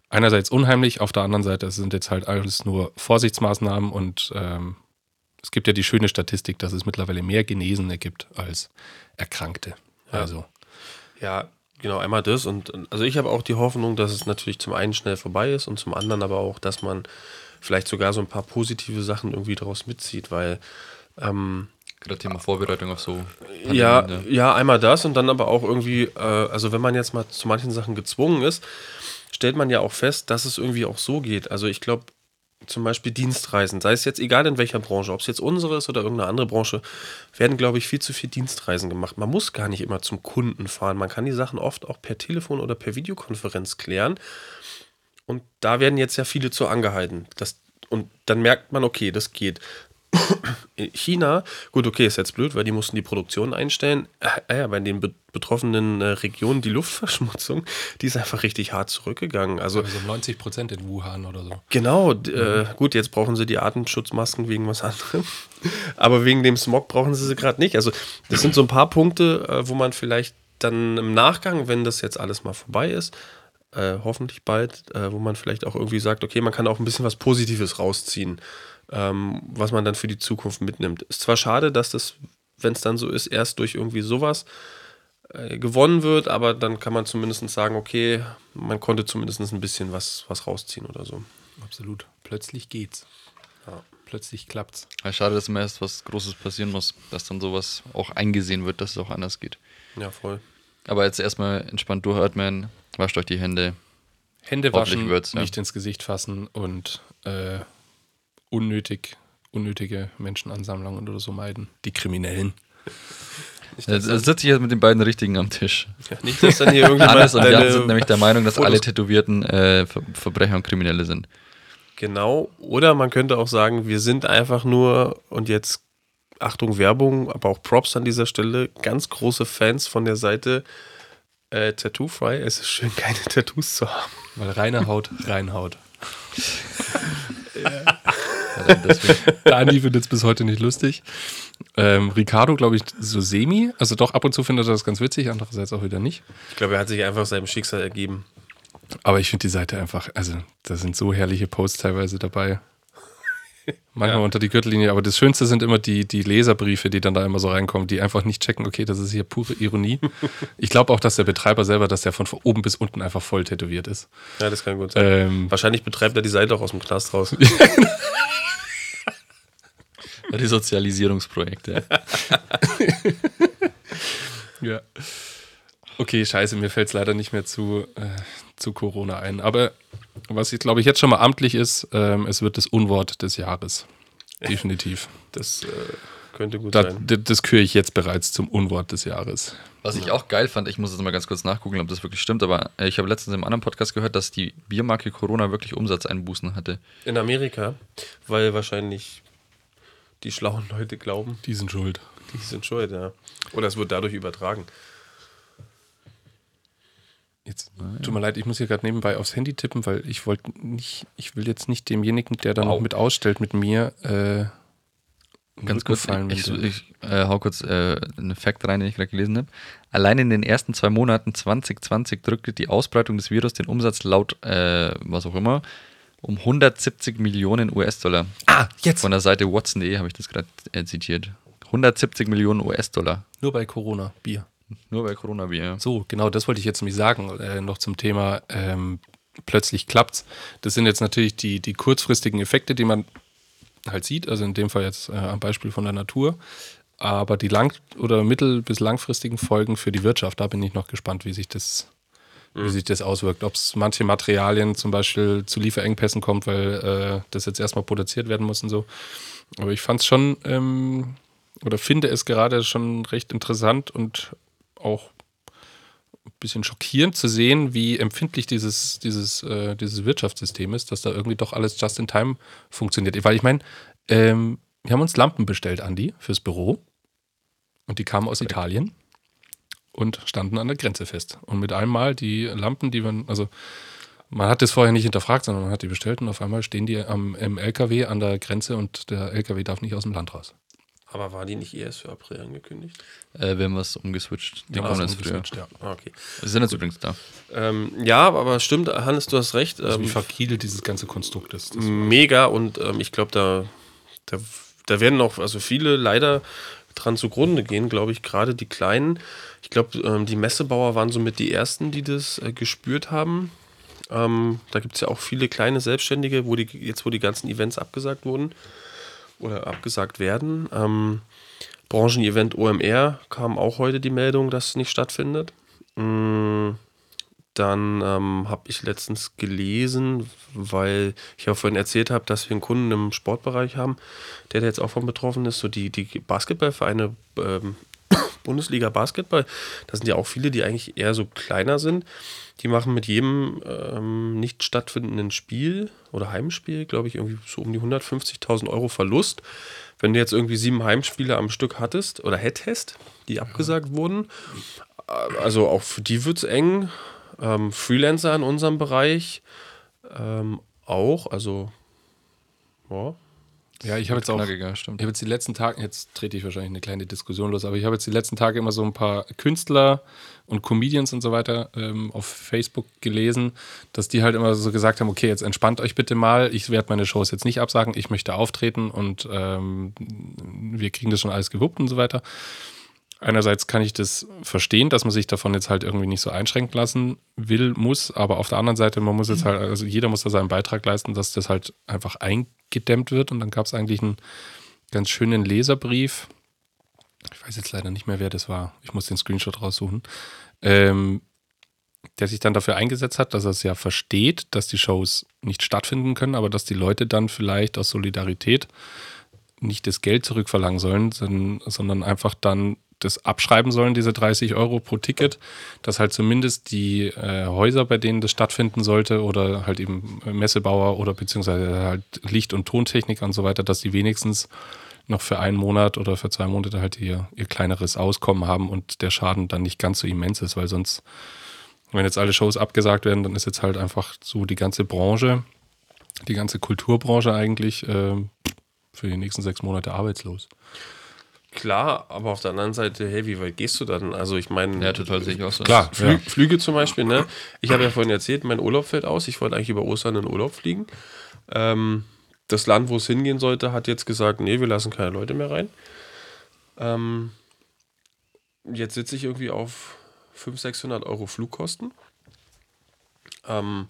einerseits unheimlich, auf der anderen Seite sind jetzt halt alles nur Vorsichtsmaßnahmen und ähm, es gibt ja die schöne Statistik, dass es mittlerweile mehr Genesene gibt als Erkrankte. Ja. Also. Ja, genau, einmal das. Und also ich habe auch die Hoffnung, dass es natürlich zum einen schnell vorbei ist und zum anderen aber auch, dass man vielleicht sogar so ein paar positive Sachen irgendwie daraus mitzieht, weil ähm, Gerade Thema Vorbereitung auf so. Pandemien, ja, ja, ja, einmal das und dann aber auch irgendwie, äh, also wenn man jetzt mal zu manchen Sachen gezwungen ist, stellt man ja auch fest, dass es irgendwie auch so geht. Also ich glaube, zum Beispiel Dienstreisen, sei es jetzt egal in welcher Branche, ob es jetzt unsere ist oder irgendeine andere Branche, werden, glaube ich, viel zu viel Dienstreisen gemacht. Man muss gar nicht immer zum Kunden fahren. Man kann die Sachen oft auch per Telefon oder per Videokonferenz klären. Und da werden jetzt ja viele zu angehalten. Das, und dann merkt man, okay, das geht. China, gut, okay, ist jetzt blöd, weil die mussten die Produktion einstellen. Äh, ja, bei den be betroffenen äh, Regionen die Luftverschmutzung, die ist einfach richtig hart zurückgegangen. Also, also 90 Prozent in Wuhan oder so. Genau, äh, gut, jetzt brauchen sie die Atemschutzmasken wegen was anderem. [LAUGHS] Aber wegen dem Smog brauchen sie sie gerade nicht. Also, das sind so ein paar Punkte, äh, wo man vielleicht dann im Nachgang, wenn das jetzt alles mal vorbei ist, äh, hoffentlich bald, äh, wo man vielleicht auch irgendwie sagt, okay, man kann auch ein bisschen was Positives rausziehen, ähm, was man dann für die Zukunft mitnimmt. Ist zwar schade, dass das, wenn es dann so ist, erst durch irgendwie sowas äh, gewonnen wird, aber dann kann man zumindest sagen, okay, man konnte zumindest ein bisschen was, was rausziehen oder so. Absolut. Plötzlich geht's. Ja. Plötzlich klappt's. Ja, schade, dass immer erst was Großes passieren muss, dass dann sowas auch eingesehen wird, dass es auch anders geht. Ja, voll. Aber jetzt erstmal entspannt durchatmen, wascht euch die Hände. Hände waschen, wird's, ja. nicht ins Gesicht fassen und äh, unnötig, unnötige Menschenansammlungen oder so meiden. Die Kriminellen. Nicht, dass, sitze ich jetzt mit den beiden Richtigen am Tisch. dann, nicht, dass dann hier irgendjemand Hannes und Jan sind nämlich der Meinung, dass Fotos- alle Tätowierten äh, Ver Verbrecher und Kriminelle sind. Genau. Oder man könnte auch sagen, wir sind einfach nur, und jetzt Achtung, Werbung, aber auch Props an dieser Stelle, ganz große Fans von der Seite äh, Tattoo Fry. Es ist schön, [LAUGHS] keine Tattoos zu haben. Weil reine Haut, reinhaut. Also deswegen, [LAUGHS] Dani findet es bis heute nicht lustig. Ähm, Ricardo, glaube ich, so semi. Also doch, ab und zu findet er das ganz witzig, andererseits auch wieder nicht. Ich glaube, er hat sich einfach seinem Schicksal ergeben. Aber ich finde die Seite einfach, also da sind so herrliche Posts teilweise dabei. Manchmal Ja. unter die Gürtellinie, aber das Schönste sind immer die, die Leserbriefe, die dann da immer so reinkommen, die einfach nicht checken, okay, das ist hier pure Ironie. [LAUGHS] ich glaube auch, dass der Betreiber selber, dass der von oben bis unten einfach voll tätowiert ist. Ja, das kann gut sein. Ähm, Wahrscheinlich betreibt er die Seite auch aus dem Knast raus. [LAUGHS] die Sozialisierungsprojekte. [LAUGHS] Ja. Okay, scheiße, mir fällt es leider nicht mehr zu, äh, zu Corona ein. Aber was ich glaube ich jetzt schon mal amtlich ist, ähm, es wird das Unwort des Jahres. Definitiv. [LAUGHS] Das äh, könnte gut Da, sein. das küre ich jetzt bereits zum Unwort des Jahres. Was ich auch geil fand, ich muss jetzt mal ganz kurz nachgucken, ob das wirklich stimmt, aber äh, ich habe letztens im anderen Podcast gehört, dass die Biermarke Corona wirklich Umsatzeinbußen hatte. In Amerika, weil wahrscheinlich die schlauen Leute glauben, Die sind schuld. die sind schuld, ja. Oder es wird dadurch übertragen. Jetzt, tut mir leid, ich muss hier gerade nebenbei aufs Handy tippen, weil ich wollte nicht, ich will jetzt nicht demjenigen, der da noch mit ausstellt, mit mir äh, Ganz kurz, fallen, ich, ich, ich äh, hau kurz äh, einen Fakt rein, den ich gerade gelesen habe. Allein in den ersten zwei Monaten 2020 drückte die Ausbreitung des Virus den Umsatz laut, äh, was auch immer, um 170 Millionen US-Dollar. Ah, jetzt! Von der Seite Watson.de habe ich das gerade äh, zitiert. 170 Millionen US-Dollar. Nur bei Corona, Bier. Nur bei Coronavirus. So, genau, das wollte ich jetzt nämlich sagen. Äh, noch zum Thema ähm, plötzlich klappt's. Das sind jetzt natürlich die, die kurzfristigen Effekte, die man halt sieht, also in dem Fall jetzt äh, am Beispiel von der Natur. Aber die lang- oder mittel- bis langfristigen Folgen für die Wirtschaft, da bin ich noch gespannt, wie sich das, wie sich das auswirkt. Ob es manche Materialien zum Beispiel zu Lieferengpässen kommt, weil äh, das jetzt erstmal produziert werden muss und so. Aber ich fand es schon ähm, oder finde es gerade schon recht interessant und auch ein bisschen schockierend zu sehen, wie empfindlich dieses, dieses, äh, dieses Wirtschaftssystem ist, dass da irgendwie doch alles just in time funktioniert. Weil ich meine, ähm, wir haben uns Lampen bestellt, Andi, fürs Büro. Und die kamen aus Italien und standen an der Grenze fest. Und mit einmal die Lampen, die man, also man hat das vorher nicht hinterfragt, sondern man hat die bestellt und auf einmal stehen die am, im LKW an der Grenze und der LKW darf nicht aus dem Land raus. Aber war die nicht erst für April angekündigt? Äh, wir haben was umgeswitcht. Die Ja, kommen jetzt früher. umgeswitcht, ja. Ah, okay. Sie sind jetzt übrigens da. Ähm, ja, aber stimmt, Hannes, du hast recht. Also wie Ähm, fragil dieses ganze Konstrukt ist. Das mega und ähm, ich glaube, da, da, da werden auch also viele leider dran zugrunde gehen, glaube ich, gerade die Kleinen. Ich glaube, ähm, die Messebauer waren somit die ersten, die das äh, gespürt haben. Ähm, da gibt es ja auch viele kleine Selbstständige, wo die, jetzt wo die ganzen Events abgesagt wurden oder abgesagt werden. Ähm, Branchenevent OMR kam auch heute die Meldung, dass es nicht stattfindet. Mm, Dann ähm, habe ich letztens gelesen, weil ich ja vorhin erzählt habe, dass wir einen Kunden im Sportbereich haben, der da jetzt auch von betroffen ist, so die, die Basketballvereine, ähm, Bundesliga Basketball, da sind ja auch viele, die eigentlich eher so kleiner sind. Die machen mit jedem ähm, nicht stattfindenden Spiel oder Heimspiel, glaube ich, irgendwie so um die 150.000 Euro Verlust. Wenn du jetzt irgendwie sieben Heimspiele am Stück hattest oder hättest, die abgesagt wurden, äh, also auch für die wird es eng. Ähm, Freelancer in unserem Bereich ähm, auch, also ja, Ja, ich habe jetzt auch, ich knackiger, stimmt. habe jetzt die letzten Tage, jetzt trete ich wahrscheinlich eine kleine Diskussion los, aber ich habe jetzt die letzten Tage immer so ein paar Künstler und Comedians und so weiter ähm, auf Facebook gelesen, dass die halt immer so gesagt haben, okay, jetzt entspannt euch bitte mal, ich werde meine Shows jetzt nicht absagen, ich möchte auftreten und ähm, wir kriegen das schon alles gewuppt und so weiter. Einerseits kann ich das verstehen, dass man sich davon jetzt halt irgendwie nicht so einschränken lassen will, muss, aber auf der anderen Seite, man muss jetzt halt, also jeder muss da seinen Beitrag leisten, dass das halt einfach eingedämmt wird. Und dann gab es eigentlich einen ganz schönen Leserbrief. Ich weiß jetzt leider nicht mehr, wer das war. Ich muss den Screenshot raussuchen. Ähm, der sich dann dafür eingesetzt hat, dass er es ja versteht, dass die Shows nicht stattfinden können, aber dass die Leute dann vielleicht aus Solidarität nicht das Geld zurückverlangen sollen, sondern, sondern einfach dann das abschreiben sollen, diese 30 Euro pro Ticket, dass halt zumindest die äh, Häuser, bei denen das stattfinden sollte, oder halt eben Messebauer oder beziehungsweise halt Licht- und Tontechniker und so weiter, dass die wenigstens noch für einen Monat oder für zwei Monate halt ihr, ihr kleineres Auskommen haben und der Schaden dann nicht ganz so immens ist, weil sonst, wenn jetzt alle Shows abgesagt werden, dann ist jetzt halt einfach so die ganze Branche, die ganze Kulturbranche eigentlich äh, für die nächsten sechs Monate arbeitslos. Klar, aber auf der anderen Seite, hey, wie weit gehst du dann? Also ich meine, Ja, total sehe ich auch so. Klar, Flü ja. Flüge zum Beispiel, ne? Ich habe ja vorhin erzählt, mein Urlaub fällt aus. Ich wollte eigentlich über Ostern in Urlaub fliegen. Ähm, das Land, wo es hingehen sollte, hat jetzt gesagt, nee, wir lassen keine Leute mehr rein. Ähm, jetzt sitze ich irgendwie auf 500, 600 Euro Flugkosten. Ähm,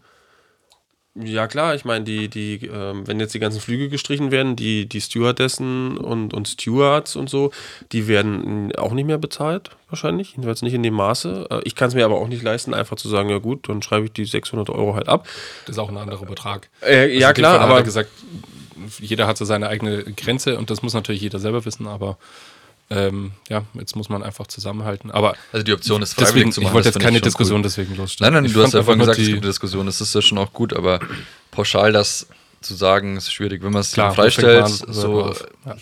ja klar, ich meine, die, die, ähm, wenn jetzt die ganzen Flüge gestrichen werden, die, die Stewardessen und, und Stewards und so, die werden auch nicht mehr bezahlt, wahrscheinlich. Jedenfalls nicht in dem Maße. Äh, ich kann es mir aber auch nicht leisten, einfach zu sagen, ja gut, dann schreibe ich die 600 Euro halt ab. Das ist auch ein anderer Betrag. Äh, Also ja klar, er aber gesagt, jeder hat so seine eigene Grenze und das muss natürlich jeder selber wissen, aber ähm, ja, jetzt muss man einfach zusammenhalten. Aber Also die Option ist freiwillig deswegen, zu ich machen. wollte das jetzt keine ich Diskussion Cool. deswegen losstellen. Nein, nein, Ich du hast ja einfach vorhin gesagt, es gibt eine Diskussion, das ist ja schon auch gut, aber pauschal das zu sagen, ist schwierig. Wenn man es freistellt, so. Ja.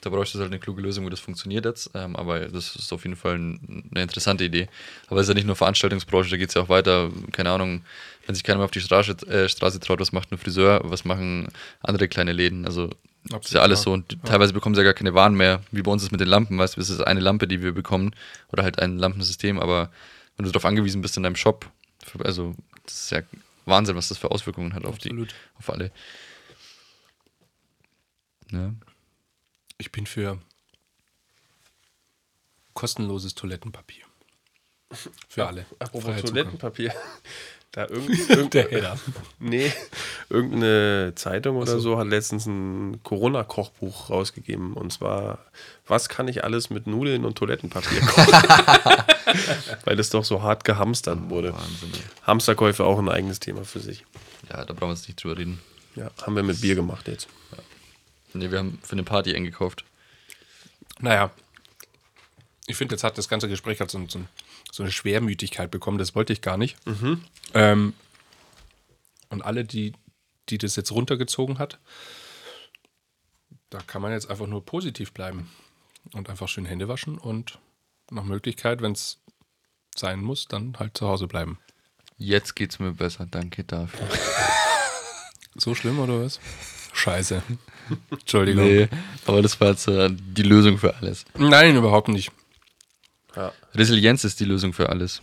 da bräuchte es halt eine kluge Lösung, wie das funktioniert jetzt. Ähm, aber das ist auf jeden Fall ein, eine interessante Idee. Aber es ist ja nicht nur Veranstaltungsbranche, da geht es ja auch weiter. Keine Ahnung, wenn sich keiner mehr auf die Straße, äh, Straße traut, was macht ein Friseur, was machen andere kleine Läden? Also das ist ja alles so. Und die- teilweise bekommen sie ja gar keine Waren mehr, wie bei uns ist mit den Lampen. Weißt du, es ist eine Lampe, die wir bekommen oder halt ein Lampensystem. Aber wenn du darauf angewiesen bist in deinem Shop, also das ist ja Wahnsinn, was das für Auswirkungen hat auf die, Absolut. auf alle. Ja. Ich bin für kostenloses Toilettenpapier. Für alle. apropos. Toilettenpapier. Da irgend, [LAUGHS] irgend, Der Header. Nee, irgendeine Zeitung oder so. so. hat letztens ein Corona-Kochbuch rausgegeben. Und zwar, was kann ich alles mit Nudeln und Toilettenpapier kochen? [LAUGHS] Weil es doch so hart gehamstert wurde. Wahnsinn. Hamsterkäufe auch ein eigenes Thema für sich. Ja, da brauchen wir jetzt nicht drüber reden. Ja, haben wir mit Bier gemacht jetzt. Nee, wir haben für eine Party eingekauft. Naja, ich finde, jetzt hat das ganze Gespräch hat so, so, so eine Schwermütigkeit bekommen. Das wollte ich gar nicht. Ähm, und alle, die, die das jetzt runtergezogen hat, da kann man jetzt einfach nur positiv bleiben und einfach schön Hände waschen und nach Möglichkeit, wenn es sein muss, dann halt zu Hause bleiben. Jetzt geht's mir besser, danke dafür. [LAUGHS] So schlimm oder was? Scheiße. [LAUGHS] Entschuldigung. Nee, aber das war jetzt äh, die Lösung für alles. Nein, überhaupt nicht. Ja. Resilienz ist die Lösung für alles.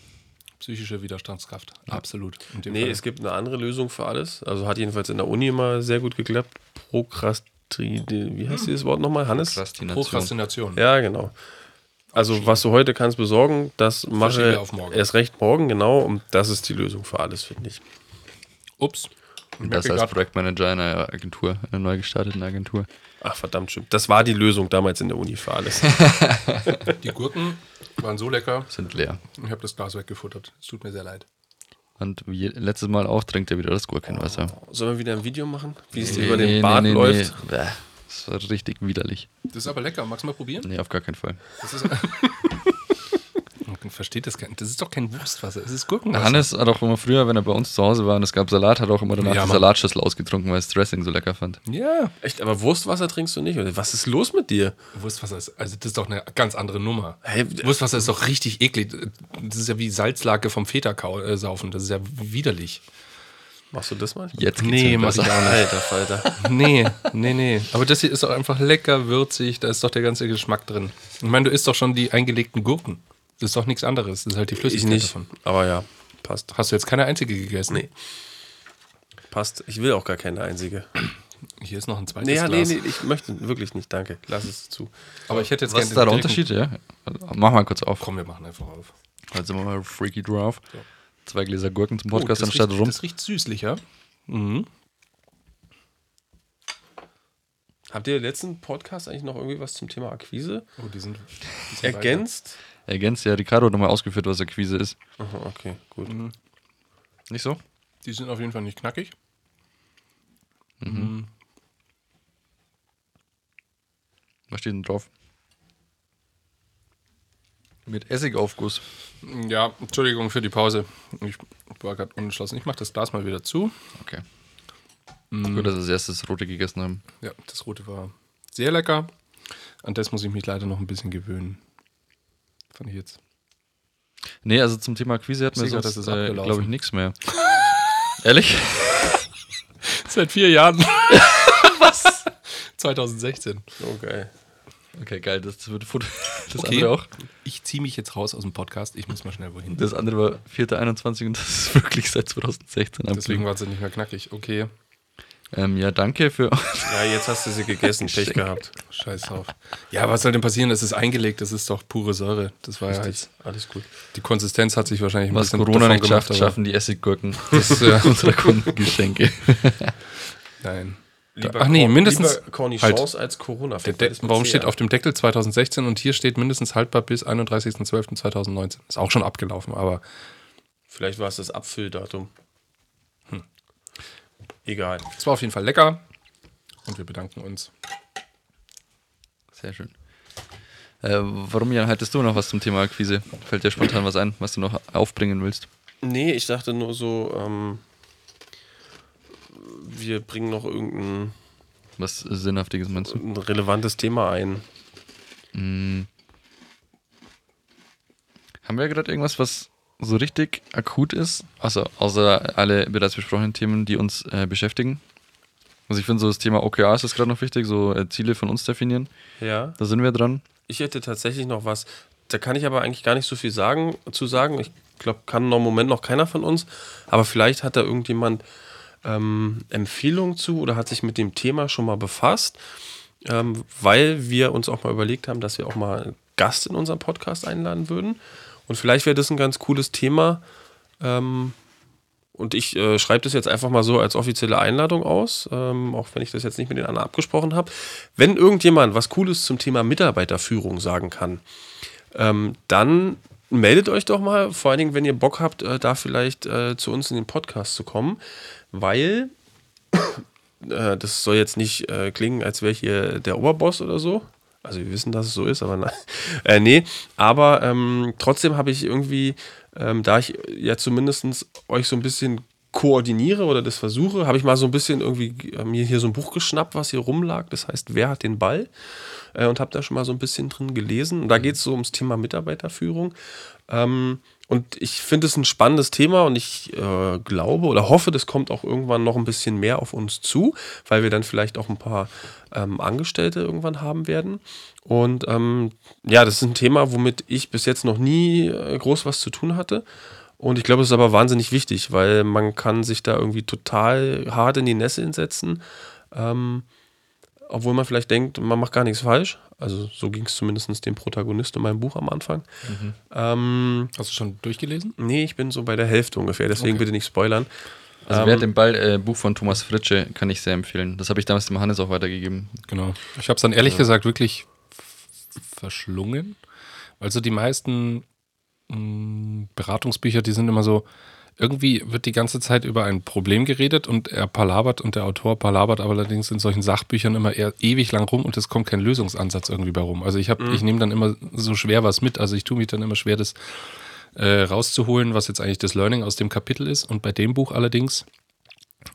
Psychische Widerstandskraft. Absolut. In dem Nee, Fall. es gibt eine andere Lösung für alles. Also hat jedenfalls in der Uni immer sehr gut geklappt. Prokrastri... Wie heißt dieses Wort nochmal, Hannes? Prokrastination. Prokrastination. Ja, genau. Also, was du heute kannst besorgen, das mache Verschiebe auf morgen. erst recht morgen, genau. Und das ist die Lösung für alles, finde ich. Ups. Ich Das als Projektmanager einer Agentur, einer neu gestarteten Agentur. Ach, verdammt, stimmt. Das war die Lösung damals in der Uni für alles. [LAUGHS] Die Gurken waren so lecker. Sind leer. Ich habe das Glas weggefuttert. Es tut mir sehr leid. Und wie letztes Mal auch trinkt er wieder das Gurkenwasser. Sollen wir wieder ein Video machen, wie es Nee, über den nee, Bart nee, läuft? Das war richtig widerlich. Das ist aber lecker. Magst du mal probieren? Nee, auf gar keinen Fall. Das ist. [LAUGHS] Man versteht das gar nicht. Das ist doch kein Wurstwasser. Es ist Gurkenwasser. Hannes hat auch immer früher, wenn er bei uns zu Hause war und es gab Salat, hat auch immer danach Ja, die. Salatschüssel ausgetrunken, weil er das Dressing so lecker fand. Ja. Echt, aber Wurstwasser trinkst du nicht? Oder Was ist los mit dir? Wurstwasser ist. Also, das ist doch eine ganz andere Nummer. Hey, Wurstwasser ist doch richtig eklig. Das ist ja wie Salzlake vom Feta kau- äh, saufen. Das ist ja widerlich. Machst du das mal? Jetzt geht's Nee, mach ich auch nicht. Alter Falter. [LAUGHS] Nee, nee, nee. Aber das hier ist doch einfach lecker, würzig, da ist doch der ganze Geschmack drin. Ich meine, du isst doch schon die eingelegten Gurken. Das ist doch nichts anderes. Das ist halt die Ich Flüssigkeit nicht. davon. Aber ja, passt. Hast du jetzt keine einzige gegessen? Nee. Passt. Ich will auch gar keine einzige. Hier ist noch ein zweites Nee, ja, nee, Glas. nee, ich möchte wirklich nicht, danke. Lass es zu. Aber ich hätte jetzt Was ist gerne da der den Unterschied? Ja. Mach mal kurz auf. Komm, wir machen einfach auf. Jetzt sind wir mal freaky drauf. Zwei Gläser Gurken zum Oh, Podcast das, anstatt riecht, rum. das riecht süßlicher. Mhm. Habt ihr letzten Podcast eigentlich noch irgendwie was zum Thema Akquise Oh, die sind, die sind ergänzt? Ergänzt ja Ricardo hat nochmal ausgeführt, was Akquise ist. Aha, okay, gut. Nicht so? Die sind auf jeden Fall nicht knackig. Was steht denn drauf? Mit Essigaufguss. Ja, Entschuldigung für die Pause. Ich war gerade unentschlossen. Ich mache das Glas mal wieder zu. Okay. Gut, dass wir als erstes rote gegessen haben. Ja, das rote war sehr lecker. An das muss ich mich leider noch ein bisschen gewöhnen. Fand ich jetzt. Nee, also zum Thema Akquise hatten wir Sicher, sonst, das ist äh, abgelaufen. glaube ich, nichts mehr. [LAUGHS] Ehrlich? [LAUGHS] Seit vier Jahren. [LAUGHS] Was? 2016. Oh, geil. Okay, geil, das wird Foto. Das Okay. andere auch. Ich ziehe mich jetzt raus aus dem Podcast. Ich muss mal schnell wohin. Das andere war 4.21 und das ist wirklich seit 2016 Deswegen war es nicht mehr knackig. Okay, Ähm, ja, danke für. [LAUGHS] Ja, jetzt hast du sie gegessen, Pech gehabt. scheiß drauf. Ja, was soll denn passieren? Das ist eingelegt. Das ist doch pure Säure. Das war ja Richtig, jetzt. alles gut. Die Konsistenz hat sich wahrscheinlich ein Was bisschen Corona davon nicht schafft, schaffen die Essiggurken. Das ist, [LAUGHS] ja, Unsere Kundengeschenke. [LAUGHS] nein. Lieber Ach nee, mindestens- Lieber Cornichons halt. als Corona. Warum steht auf dem Deckel 2016 und hier steht mindestens haltbar bis 31.12.2019? Ist auch schon abgelaufen, aber Vielleicht war es das Abfülldatum. Egal. es war auf jeden Fall lecker. Und wir bedanken uns. Sehr schön. Äh, warum, Jan, haltest du noch was zum Thema Akquise? Fällt dir spontan was ein, was du noch aufbringen willst? Nee, ich dachte nur so, ähm, wir bringen noch irgendein Was Sinnhaftiges meinst du? ein relevantes Thema ein. Haben wir gerade irgendwas, was so richtig akut ist? Also außer alle bereits besprochenen Themen, die uns äh, beschäftigen. Also ich finde so das Thema OKRs ist gerade noch wichtig, so äh, Ziele von uns definieren. Ja. Da sind wir dran. Ich hätte tatsächlich noch was. Da kann ich aber eigentlich gar nicht so viel sagen, zu sagen. Ich glaube, kann noch im Moment noch keiner von uns. Aber vielleicht hat da irgendjemand ähm, Empfehlungen zu oder hat sich mit dem Thema schon mal befasst, ähm, weil wir uns auch mal überlegt haben, dass wir auch mal einen Gast in unseren Podcast einladen würden. Und vielleicht wäre das ein ganz cooles Thema. Ähm, und ich äh, schreibe das jetzt einfach mal so als offizielle Einladung aus, ähm, auch wenn ich das jetzt nicht mit den anderen abgesprochen habe. Wenn irgendjemand was Cooles zum Thema Mitarbeiterführung sagen kann, ähm, dann meldet euch doch mal, vor allen Dingen, wenn ihr Bock habt, äh, da vielleicht äh, zu uns in den Podcast zu kommen, weil [COUGHS] äh, das soll jetzt nicht äh, klingen, als wäre ich hier der Oberboss oder so. Also wir wissen, dass es so ist, aber nein. [LAUGHS] Äh, nee, aber ähm, trotzdem habe ich irgendwie, ähm, da ich ja zumindest euch so ein bisschen koordiniere oder das versuche, habe ich mal so ein bisschen irgendwie äh, mir hier so ein Buch geschnappt, was hier rumlag. Das heißt, wer hat den Ball? Äh, und habe da schon mal so ein bisschen drin gelesen. Und da geht es so ums Thema Mitarbeiterführung. Ähm, und ich finde es ein spannendes Thema und ich äh, glaube oder hoffe, das kommt auch irgendwann noch ein bisschen mehr auf uns zu, weil wir dann vielleicht auch ein paar ähm, Angestellte irgendwann haben werden. Und ähm, ja, das ist ein Thema, womit ich bis jetzt noch nie äh, groß was zu tun hatte. Und ich glaube, es ist aber wahnsinnig wichtig, weil man kann sich da irgendwie total hart in die Nässe setzen. Ähm, obwohl man vielleicht denkt, man macht gar nichts falsch. Also so ging es zumindest dem Protagonisten in meinem Buch am Anfang. Ähm, Hast du schon durchgelesen? nee, ich bin so bei der Hälfte ungefähr, deswegen Okay. bitte nicht spoilern. Also Ähm, wer hat den Ball, äh, Buch von Thomas Fritsche, kann ich sehr empfehlen. Das habe ich damals dem Hannes auch weitergegeben. Genau. Ich habe es dann ehrlich gesagt wirklich verschlungen, weil so die meisten mh, Beratungsbücher, die sind immer so, irgendwie wird die ganze Zeit über ein Problem geredet und er palabert und der Autor palabert aber allerdings in solchen Sachbüchern immer eher ewig lang rum und es kommt kein Lösungsansatz irgendwie bei rum. Also ich habe, ich nehme dann immer so schwer was mit, also ich tue mich dann immer schwer, das äh, rauszuholen, was jetzt eigentlich das Learning aus dem Kapitel ist. Und bei dem Buch allerdings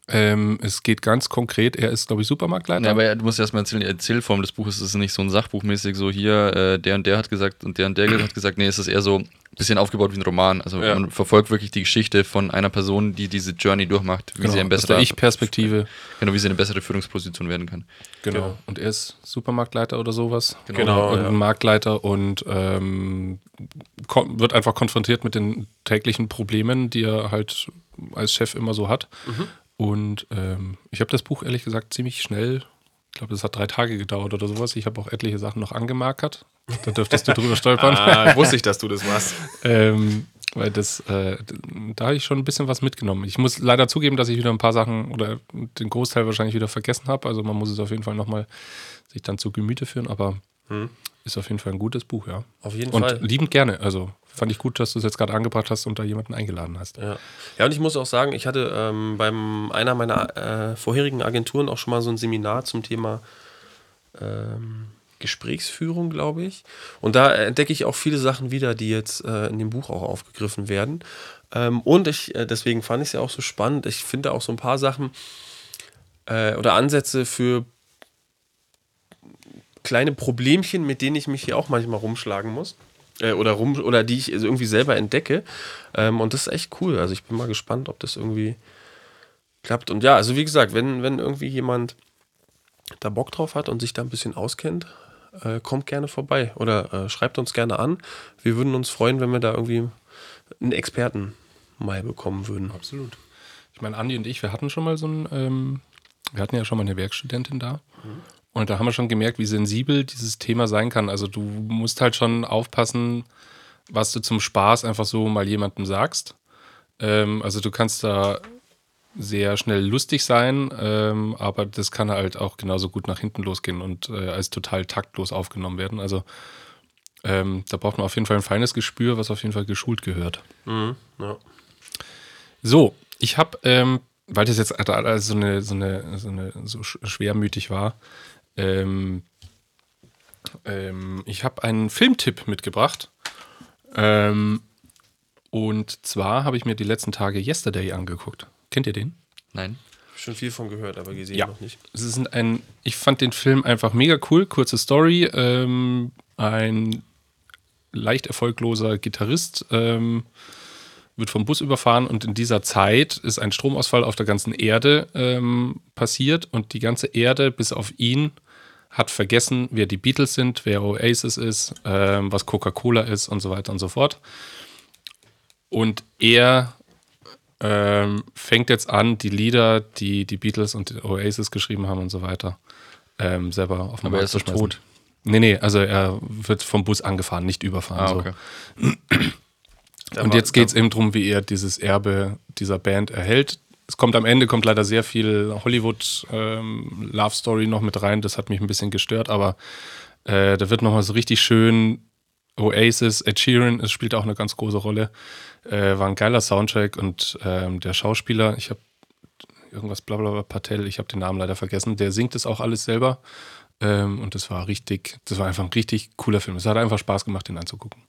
Ähm, es geht ganz konkret, er ist, glaube ich, Supermarktleiter. Ja, aber du musst erstmal erzählen, die Erzählform des Buches ist nicht so ein Sachbuchmäßig, so hier, äh, der und der hat gesagt und der und der hat gesagt, nee, es ist eher so ein bisschen aufgebaut wie ein Roman. Also Ja. man verfolgt wirklich die Geschichte von einer Person, die diese Journey durchmacht, wie genau, sie ein aus besserer, der Ich-Perspektive. genau, wie sie eine bessere Führungsposition werden kann. Genau. Genau. Und er ist Supermarktleiter oder sowas. Genau, Und ja. ein Marktleiter und ähm, wird einfach konfrontiert mit den täglichen Problemen, die er halt als Chef immer so hat. Mhm. Und ähm, ich habe das Buch ehrlich gesagt ziemlich schnell, ich glaube, das hat drei Tage gedauert oder sowas. Ich habe auch etliche Sachen noch angemarkert. Da dürftest du drüber [LAUGHS] stolpern. Ah, wusste ich, dass du das machst. Ähm, weil das, äh, da habe ich schon ein bisschen was mitgenommen. Ich muss leider zugeben, dass ich wieder ein paar Sachen oder den Großteil wahrscheinlich wieder vergessen habe. Also man muss es auf jeden Fall nochmal sich dann zu Gemüte führen, aber Hm. ist auf jeden Fall ein gutes Buch, ja. Auf jeden Und Fall. liebend gerne. Also fand ich gut, dass du es jetzt gerade angebracht hast und da jemanden eingeladen hast. Ja. ja, und ich muss auch sagen, ich hatte ähm, beim einer meiner äh, vorherigen Agenturen auch schon mal so ein Seminar zum Thema ähm, Gesprächsführung, glaube ich. Und da entdecke ich auch viele Sachen wieder, die jetzt äh, in dem Buch auch aufgegriffen werden. Ähm, und ich, äh, deswegen fand ich es ja auch so spannend. Ich finde auch so ein paar Sachen äh, oder Ansätze für kleine Problemchen, mit denen ich mich hier auch manchmal rumschlagen muss. Äh, oder rum oder die ich irgendwie selber entdecke. Ähm, und das ist echt cool. Also ich bin mal gespannt, ob das irgendwie klappt. Und ja, also wie gesagt, wenn, wenn irgendwie jemand da Bock drauf hat und sich da ein bisschen auskennt, äh, kommt gerne vorbei oder äh, schreibt uns gerne an. Wir würden uns freuen, wenn wir da irgendwie einen Experten mal bekommen würden. Absolut. Ich meine, Andi und ich, wir hatten schon mal so ein, ähm, wir hatten ja schon mal eine Werkstudentin da. Und da haben wir schon gemerkt, wie sensibel dieses Thema sein kann. Also du musst halt schon aufpassen, was du zum Spaß einfach so mal jemandem sagst. Ähm, also du kannst da sehr schnell lustig sein, ähm, aber das kann halt auch genauso gut nach hinten losgehen und äh, als total taktlos aufgenommen werden. Also ähm, da braucht man auf jeden Fall ein feines Gespür, was auf jeden Fall geschult gehört. Mhm, ja. So, ich habe, ähm, weil das jetzt alles so eine, so eine, so eine so sch- schwermütig war, ähm, ähm, ich habe einen Filmtipp mitgebracht. Ähm, und zwar habe ich mir die letzten Tage Yesterday angeguckt. Kennt ihr den? Nein. Schon viel von gehört, aber gesehen Ja. noch nicht. Es ist ein, ich fand den Film einfach mega cool. Kurze Story. Ähm, ein leicht erfolgloser Gitarrist ähm, wird vom Bus überfahren und in dieser Zeit ist ein Stromausfall auf der ganzen Erde ähm, passiert und die ganze Erde bis auf ihn hat vergessen, wer die Beatles sind, wer Oasis ist, ähm, was Coca-Cola ist und so weiter und so fort. Und er ähm, fängt jetzt an, die Lieder, die die Beatles und die Oasis geschrieben haben und so weiter, ähm, selber auf den Aber er Markt ist zu schmeißen. tot. Nee, nee, also er wird vom Bus angefahren, nicht überfahren. Ah, so. okay. [CLEARS THROAT] Und jetzt geht es eben darum, wie er dieses Erbe dieser Band erhält. Es kommt am Ende, kommt leider sehr viel Hollywood-Love-Story noch mit rein. Das hat mich ein bisschen gestört, aber äh, da wird nochmal so richtig schön Oasis, Ed Sheeran, es spielt auch eine ganz große Rolle. Äh, war ein geiler Soundtrack und ähm, der Schauspieler, ich habe irgendwas blablabla Patel, ich habe den Namen leider vergessen, der singt das auch alles selber. Ähm, und das war richtig, das war einfach ein richtig cooler Film. Es hat einfach Spaß gemacht, den anzugucken.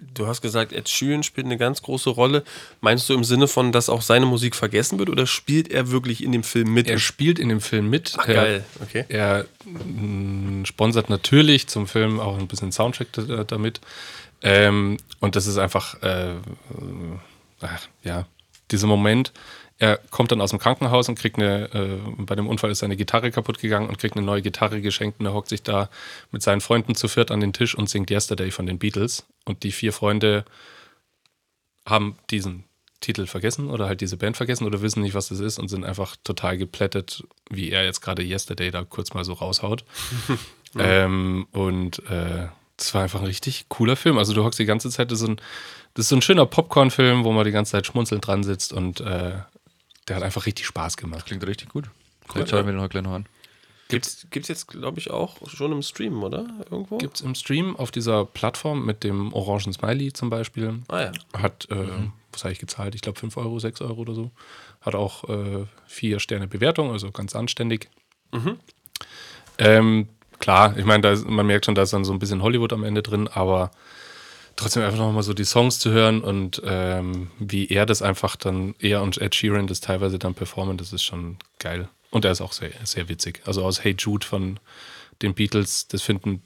Du hast gesagt, Ed Sheeran spielt eine ganz große Rolle. Meinst du im Sinne von, dass auch seine Musik vergessen wird oder spielt er wirklich in dem Film mit? Er spielt in dem Film mit. Ach, er, geil, okay. Er mh, sponsert natürlich zum Film auch ein bisschen Soundtrack da- damit. Ähm, und das ist einfach, äh, äh, ach, ja, dieser Moment. Er kommt dann aus dem Krankenhaus und kriegt eine, äh, bei dem Unfall ist seine Gitarre kaputt gegangen und kriegt eine neue Gitarre geschenkt und er hockt sich da mit seinen Freunden zu viert an den Tisch und singt Yesterday von den Beatles. Und die vier Freunde haben diesen Titel vergessen oder halt diese Band vergessen oder wissen nicht, was das ist und sind einfach total geplättet, wie er jetzt gerade Yesterday da kurz mal so raushaut. [LAUGHS] ähm, und äh, das war einfach ein richtig cooler Film. Also du hockst die ganze Zeit, das ist so ein, das ist so ein schöner Popcorn-Film, wo man die ganze Zeit schmunzelnd dran sitzt und äh, der hat einfach richtig Spaß gemacht. Klingt richtig gut. Cool, Jetzt schauen wir den heute gleich noch an. Gibt's, gibt's jetzt, glaube ich, auch schon im Stream, oder? Irgendwo? Gibt es im Stream auf dieser Plattform mit dem orangen Smiley zum Beispiel. Ah ja. Hat, äh, was habe ich gezahlt? Ich glaube 5 Euro, 6 Euro oder so. Hat auch äh, vier Sterne Bewertung, also ganz anständig. Ähm, klar, ich meine, man merkt schon, da ist dann so ein bisschen Hollywood am Ende drin, aber trotzdem einfach nochmal so die Songs zu hören und ähm, wie er das einfach dann, er und Ed Sheeran das teilweise dann performen, das ist schon geil. Und er ist auch sehr, sehr witzig. Also aus Hey Jude von den Beatles, das finden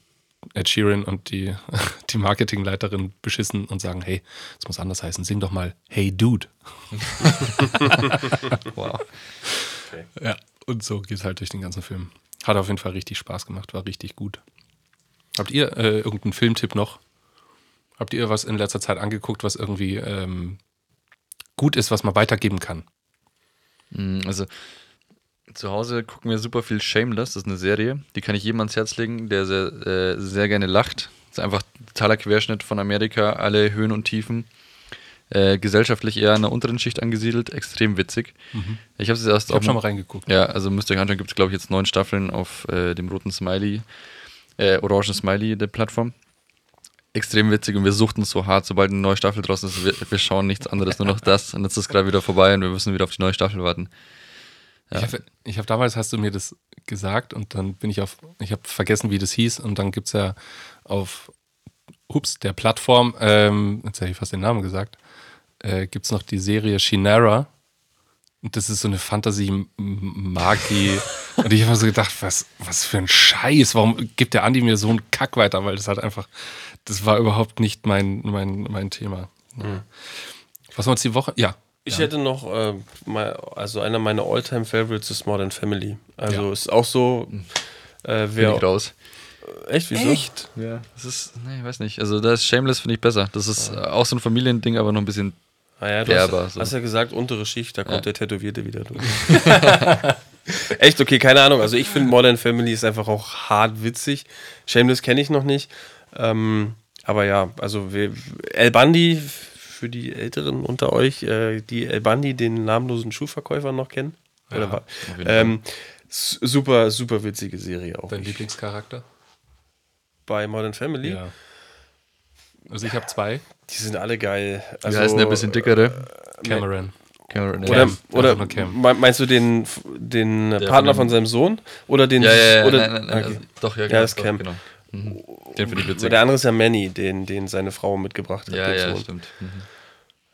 Ed Sheeran und die, [LAUGHS] die Marketingleiterin beschissen und sagen, hey, das muss anders heißen, sing doch mal Hey Dude. [LAUGHS] Wow. Ja, und so geht es halt durch den ganzen Film. Hat auf jeden Fall richtig Spaß gemacht, war richtig gut. Habt ihr äh, irgendeinen Filmtipp noch? Habt ihr was in letzter Zeit angeguckt, was irgendwie ähm, gut ist, was man weitergeben kann? Mm, Also zu Hause gucken wir super viel Shameless, das ist eine Serie, die kann ich jedem ans Herz legen, der sehr, äh, sehr gerne lacht. Das ist einfach totaler Querschnitt von Amerika, alle Höhen und Tiefen. Äh, gesellschaftlich eher in der unteren Schicht angesiedelt, extrem witzig. Ich habe es erst Ich auch schon mal reingeguckt. Ja, also müsst ihr euch anschauen, gibt es glaube ich jetzt neun Staffeln auf äh, dem roten Smiley, äh, orangen Smiley der Plattform. Extrem witzig und wir suchten so hart, sobald eine neue Staffel draußen ist, wir, wir schauen nichts anderes, nur noch das. Und jetzt ist es gerade wieder vorbei und wir müssen wieder auf die neue Staffel warten. Ja. Ich habe hab damals, hast du mir das gesagt und dann bin ich auf, ich habe vergessen, wie das hieß und dann gibt es ja auf, ups, der Plattform, ähm, jetzt habe ich fast den Namen gesagt, äh, gibt es noch die Serie Shinara und das ist so eine Fantasy-Magie und ich habe mir so gedacht, was, was für ein Scheiß, warum gibt der Andi mir so einen Kack weiter, weil das halt einfach, das war überhaupt nicht mein, mein, mein Thema. Was wir uns die Woche, ja, Ich hätte noch, äh, mal, also einer meiner Alltime favorites ist Modern Family. Also ist auch so, äh, Bin wer. ich raus. Echt? Wieso? echt? Ja. Das ist, nee, ich weiß nicht. Also da ist Shameless, finde ich besser. Das ist äh, auch so ein Familiending, aber noch ein bisschen. Ah ja, du Derber, hast, so. hast ja gesagt, untere Schicht, da kommt Ja. der Tätowierte wieder durch. [LAUGHS] Echt, okay, keine Ahnung. Also ich finde Modern Family ist einfach auch hart witzig. Shameless kenne ich noch nicht. Ähm, aber ja, also wir, El Bandi, für die Älteren unter euch, äh, die El Bandi, den namenlosen Schuhverkäufer noch kennen. Oder auf jeden ähm, super, super witzige Serie auch. Dein Lieblingscharakter? Bei Modern Family. Ja. Also ich habe zwei. Die sind alle geil. Wie Also, heißt der bisschen dickere? Cameron. Cameron, Oder, Cam. oder meinst du den, den Der Partner von von seinem Sohn? Oder den. Ja, ja, ja. oder, nein, nein, nein, okay. also, doch, ja, Ja, genau. das ist doch, Cam. genau. Mhm. Den finde ich witzig. Der andere ist ja Manny, den, den seine Frau mitgebracht hat. ja, ja, Sohn. stimmt. Mhm.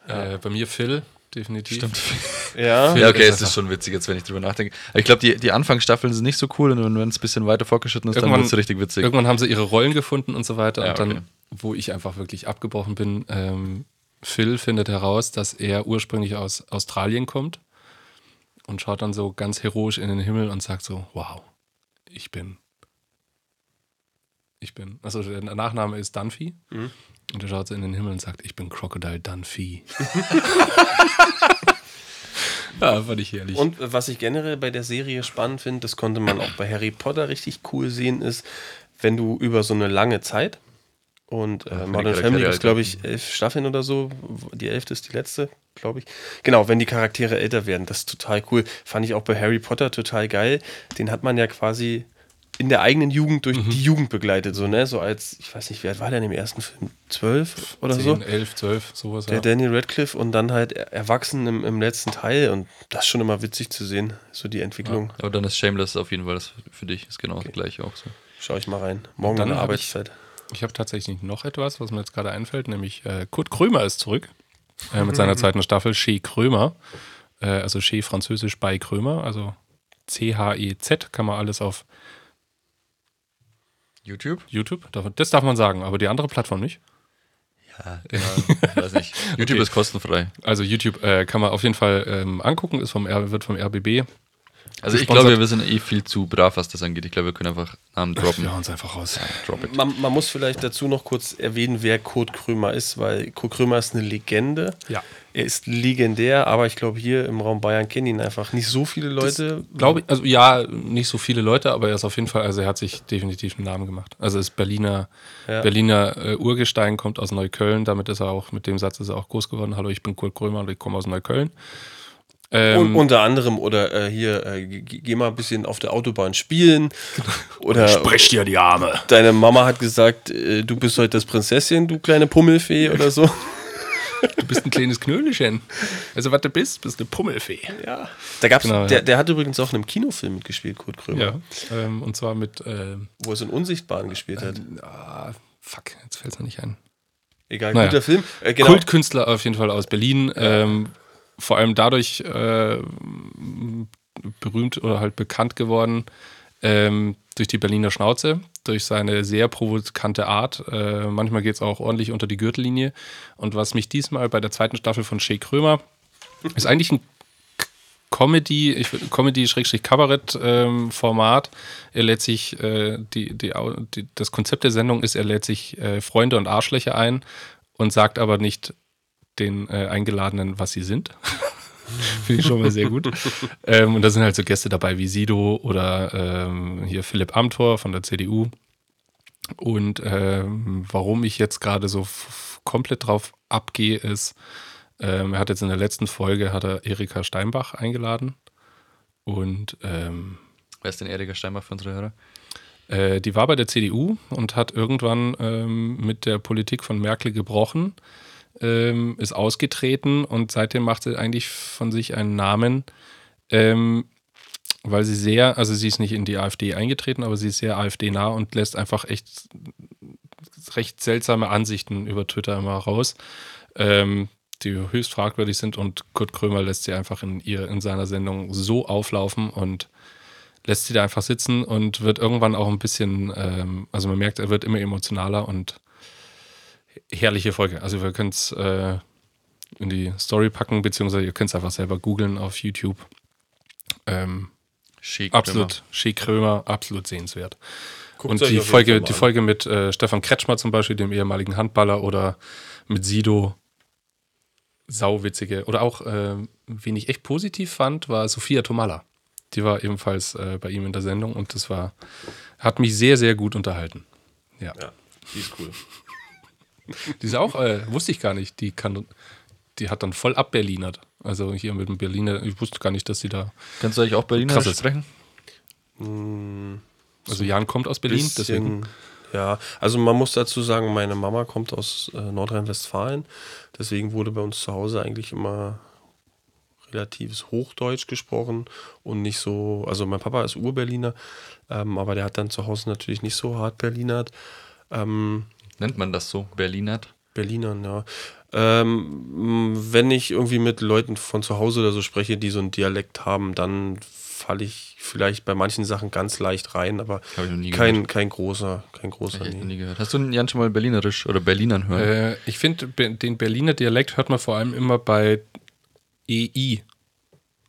Äh, bei mir Phil, definitiv. Stimmt. [LAUGHS] Ja, Ja, okay, ist es ist schon witzig, jetzt wenn ich drüber nachdenke. Aber ich glaube, die, die Anfangsstaffeln sind nicht so cool und wenn es ein bisschen weiter fortgeschritten ist, dann Irgendwann- wird es richtig witzig. Irgendwann haben sie ihre Rollen gefunden und so weiter. Ja, und dann, okay. wo ich einfach wirklich abgebrochen bin, ähm, Phil findet heraus, dass er ursprünglich aus Australien kommt und schaut dann so ganz heroisch in den Himmel und sagt so, wow, ich bin, ich bin, also der Nachname ist Dunphy Mhm. und er schaut so in den Himmel und sagt, ich bin Crocodile Dunphy. [LAUGHS] ja, fand ich herrlich. Und was ich generell bei der Serie spannend finde, das konnte man auch bei Harry Potter richtig cool sehen, ist, wenn du über so eine lange Zeit und äh, Ja, Modern Family es, halt. glaube ich, elf Staffeln oder so. Die elfte ist die letzte, glaube ich. Genau, wenn die Charaktere älter werden, das ist total cool. Fand ich auch bei Harry Potter total geil. Den hat man ja quasi in der eigenen Jugend durch Mhm. die Jugend begleitet, so, ne? So als, ich weiß nicht, wie alt war der in dem ersten Film? Zwölf oder 10, so? 11, 12, sowas. Der ja. Daniel Radcliffe und dann halt er- erwachsen im, im letzten Teil und das ist schon immer witzig zu sehen, so die Entwicklung. Aber dann ist Shameless auf jeden Fall das für dich, ist genau das gleiche auch so. Schau ich mal rein. Morgen dann in der Arbeitszeit. Ich habe tatsächlich noch etwas, was mir jetzt gerade einfällt, nämlich äh, Kurt Krömer ist zurück äh, mit seiner [LAUGHS] zweiten Staffel Chez Krömer. Äh, also Chez französisch bei Krömer, also C-H-E-Z kann man alles auf YouTube? YouTube. Das darf man sagen, aber die andere Plattform nicht. Ja, ich weiß nicht. [LAUGHS] YouTube Okay. ist kostenfrei. Also YouTube äh, kann man auf jeden Fall ähm, angucken, ist vom R, wird vom RBB. Also ich glaube, wir sind eh viel zu brav, was das angeht. Ich glaube, wir können einfach Namen droppen. Wir hauen es einfach raus. Drop it. Man, man muss vielleicht dazu noch kurz erwähnen, wer Kurt Krömer ist, weil Kurt Krömer ist eine Legende. Ja. Er ist legendär, aber ich glaube, hier im Raum Bayern kennen ihn einfach nicht so viele Leute. Glaube ich, also ja, nicht so viele Leute, aber er ist auf jeden Fall, also er hat sich definitiv einen Namen gemacht. Also ist Berliner, Ja. Berliner äh, Urgestein, kommt aus Neukölln, damit ist er auch, mit dem Satz ist er auch groß geworden. Hallo, ich bin Kurt Krömer und ich komme aus Neukölln. Ähm, Und unter anderem, oder äh, hier, äh, ge- ge- geh mal ein bisschen auf der Autobahn spielen. Oder dir die Arme. deine Mama hat gesagt, äh, du bist heute das Prinzesschen, du kleine Pummelfee oder so. [LAUGHS] Du bist ein kleines Knödelchen. Also, was du bist, bist eine Pummelfee. Ja. Da gab's, Genau, ja. der, der hat übrigens auch in einem Kinofilm mitgespielt, Kurt Krömer, Ja. Ähm, und zwar mit, ähm, wo er so einen Unsichtbaren gespielt hat. ah, fuck, jetzt fällt es mir nicht ein. Egal, Naja. guter Film. Äh, genau. Kultkünstler auf jeden Fall aus Berlin. Ähm, vor allem dadurch äh, berühmt oder halt bekannt geworden ähm, durch die Berliner Schnauze, durch seine sehr provokante Art. Äh, manchmal geht es auch ordentlich unter die Gürtellinie. Und was mich diesmal bei der zweiten Staffel von Shea Krömer ist eigentlich ein Comedy, ich Comedy-Kabarett-Format. er lädt sich, äh, die, die, die, das Konzept der Sendung ist, er lädt sich äh, Freunde und Arschlöcher ein und sagt aber nicht den äh, Eingeladenen, was sie sind. [LAUGHS] [LAUGHS] Finde ich schon mal sehr gut. ähm, und da sind halt so Gäste dabei wie Sido oder ähm, hier Philipp Amthor von der CDU. Und ähm, warum ich jetzt gerade so komplett drauf abgehe, ist, ähm, er hat jetzt in der letzten Folge hat er Erika Steinbach eingeladen. Und ähm, Wer ist denn Erika Steinbach für unsere Hörer? äh, die war bei der CDU und hat irgendwann ähm, mit der Politik von Merkel gebrochen, ähm, ist ausgetreten und seitdem macht sie eigentlich von sich einen Namen, ähm, weil sie sehr, also sie ist nicht in die AfD eingetreten, aber sie ist sehr AfD-nah und lässt einfach echt recht seltsame Ansichten über Twitter immer raus, ähm, die höchst fragwürdig sind und Kurt Krömer lässt sie einfach in, ihr, in seiner Sendung so auflaufen und lässt sie da einfach sitzen und wird irgendwann auch ein bisschen, ähm, also man merkt, er wird immer emotionaler und herrliche Folge. Also wir können es äh, in die Story packen, beziehungsweise ihr könnt es einfach selber googeln auf YouTube. Ähm, Schick. absolut, Krömer, absolut sehenswert. Guckt's und die Folge, die. Folge mit äh, Stefan Kretschmer zum Beispiel, dem ehemaligen Handballer, oder mit Sido, sauwitzige. Oder auch, äh, wen ich echt positiv fand, war Sophia Tomala. Die war ebenfalls äh, bei ihm in der Sendung und das war, hat mich sehr, sehr gut unterhalten. Ja. Ja, die ist cool. Die ist auch, äh, wusste ich gar nicht, die kann, die hat dann voll abberlinert. Also hier mit dem Berliner, ich wusste gar nicht, dass sie da, Kannst du eigentlich auch Berliner sprechen? also Jan kommt aus Berlin, deswegen. Bisschen, ja, also man muss dazu sagen, meine Mama kommt aus äh, Nordrhein-Westfalen. Deswegen wurde bei uns zu Hause eigentlich immer relatives Hochdeutsch gesprochen und nicht so, also mein Papa ist Urberliner, ähm, aber der hat dann zu Hause natürlich nicht so hart Berlinert. Ähm, Nennt man das so? Berlinert? Berlinern, ja. Ähm, wenn ich irgendwie mit Leuten von zu Hause oder so spreche, die so einen Dialekt haben, dann falle ich vielleicht bei manchen Sachen ganz leicht rein, aber kein, kein großer, kein großer. Ich Nee. nie gehört. Hast du Jan schon mal Berlinerisch oder Berlinern hören? Äh, ich finde, den Berliner Dialekt hört man vor allem immer bei EI.